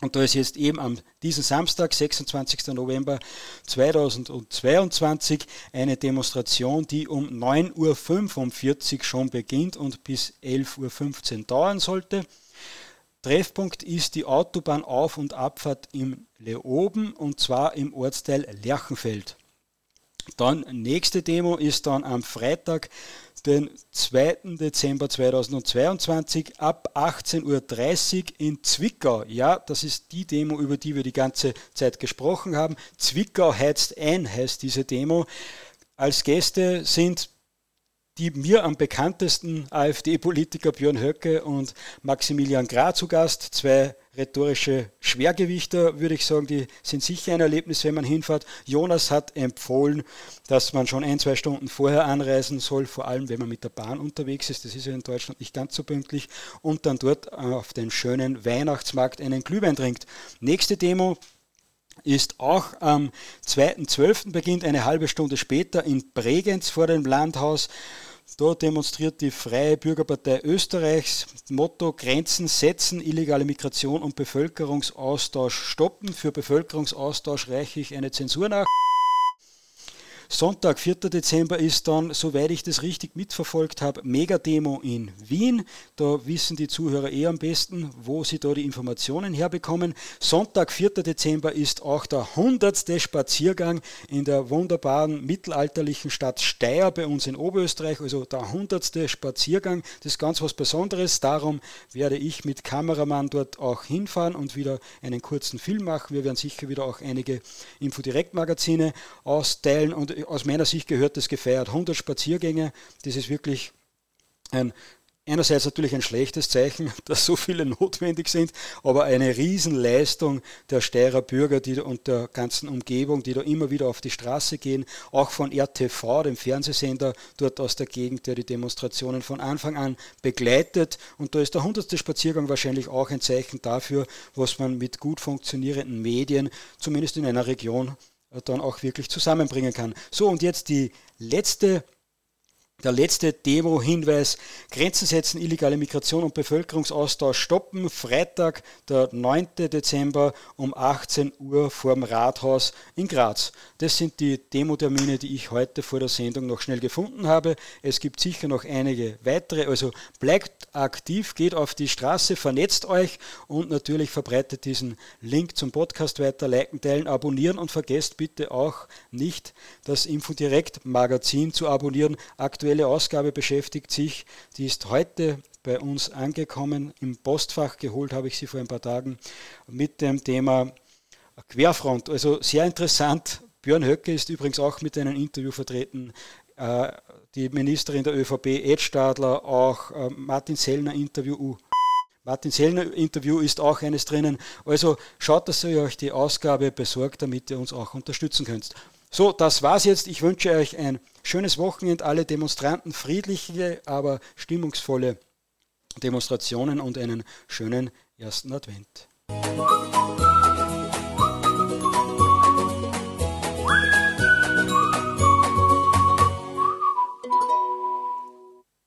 [SPEAKER 1] Und da ist jetzt eben am diesen Samstag, 26. November 2022, eine Demonstration, die um 9.45 Uhr schon beginnt und bis 11.15 Uhr dauern sollte. Treffpunkt ist die Autobahnauf- und Abfahrt im Leoben und zwar im Ortsteil Lerchenfeld. Dann nächste Demo ist dann am Freitag, den 2. Dezember 2022 ab 18.30 Uhr in Zwickau. Ja, das ist die Demo, über die wir die ganze Zeit gesprochen haben. Zwickau heizt ein, heißt diese Demo. Als Gäste sind die mir am bekanntesten AfD-Politiker Björn Höcke und Maximilian Gra zu Gast, zwei rhetorische Schwergewichter, würde ich sagen, die sind sicher ein Erlebnis, wenn man hinfährt. Jonas hat empfohlen, dass man schon ein, zwei Stunden vorher anreisen soll, vor allem wenn man mit der Bahn unterwegs ist. Das ist ja in Deutschland nicht ganz so pünktlich. Und dann dort auf den schönen Weihnachtsmarkt einen Glühwein trinkt. Nächste Demo, ist auch am 2.12. beginnt eine halbe Stunde später in Bregenz vor dem Landhaus. Dort demonstriert die Freie Bürgerpartei Österreichs. Motto Grenzen setzen, illegale Migration und Bevölkerungsaustausch stoppen. Für Bevölkerungsaustausch reiche ich eine Zensur nach. Sonntag, 4. Dezember ist dann, soweit ich das richtig mitverfolgt habe, Megademo in Wien. Da wissen die Zuhörer eh am besten, wo sie da die Informationen herbekommen. Sonntag, 4. Dezember ist auch der 100. Spaziergang in der wunderbaren mittelalterlichen Stadt Steyr bei uns in Oberösterreich. Also der 100. Spaziergang, das ist ganz was Besonderes. Darum werde ich mit Kameramann dort auch hinfahren und wieder einen kurzen Film machen. Wir werden sicher wieder auch einige Infodirekt-Magazine austeilen und aus meiner Sicht gehört das gefeiert. 100 Spaziergänge, das ist wirklich ein einerseits natürlich ein schlechtes Zeichen, (laughs) dass so viele notwendig sind, aber eine Riesenleistung der Steirer Bürger die, und der ganzen Umgebung, die da immer wieder auf die Straße gehen, auch von RTV, dem Fernsehsender dort aus der Gegend, der die Demonstrationen von Anfang an begleitet. Und da ist der 100. Spaziergang wahrscheinlich auch ein Zeichen dafür, was man mit gut funktionierenden Medien, zumindest in einer Region, dann auch wirklich zusammenbringen kann. So, und jetzt die letzte der letzte Demo-Hinweis, Grenzen setzen, illegale Migration und Bevölkerungsaustausch stoppen. Freitag, der 9. Dezember um 18 Uhr vorm Rathaus in Graz. Das sind die Demo-Termine, die ich heute vor der Sendung noch schnell gefunden habe. Es gibt sicher noch einige weitere, also bleibt aktiv, geht auf die Straße, vernetzt euch und natürlich verbreitet diesen Link zum Podcast weiter, liken, teilen, abonnieren und vergesst bitte auch nicht das Infodirect-Magazin zu abonnieren. Aktuell aktuelle Ausgabe beschäftigt sich, die ist heute bei uns angekommen, im Postfach geholt habe ich sie vor ein paar Tagen, mit dem Thema Querfront. Also sehr interessant. Björn Höcke ist übrigens auch mit einem Interview vertreten. Äh, die Ministerin der ÖVP, Ed Stadler, auch äh, Martin Sellner Interview. Martin Sellner Interview ist auch eines drinnen. Also schaut, dass ihr euch die Ausgabe besorgt, damit ihr uns auch unterstützen könnt. So, das war's jetzt. Ich wünsche euch ein schönes Wochenende, alle Demonstranten friedliche, aber stimmungsvolle Demonstrationen und einen schönen ersten Advent.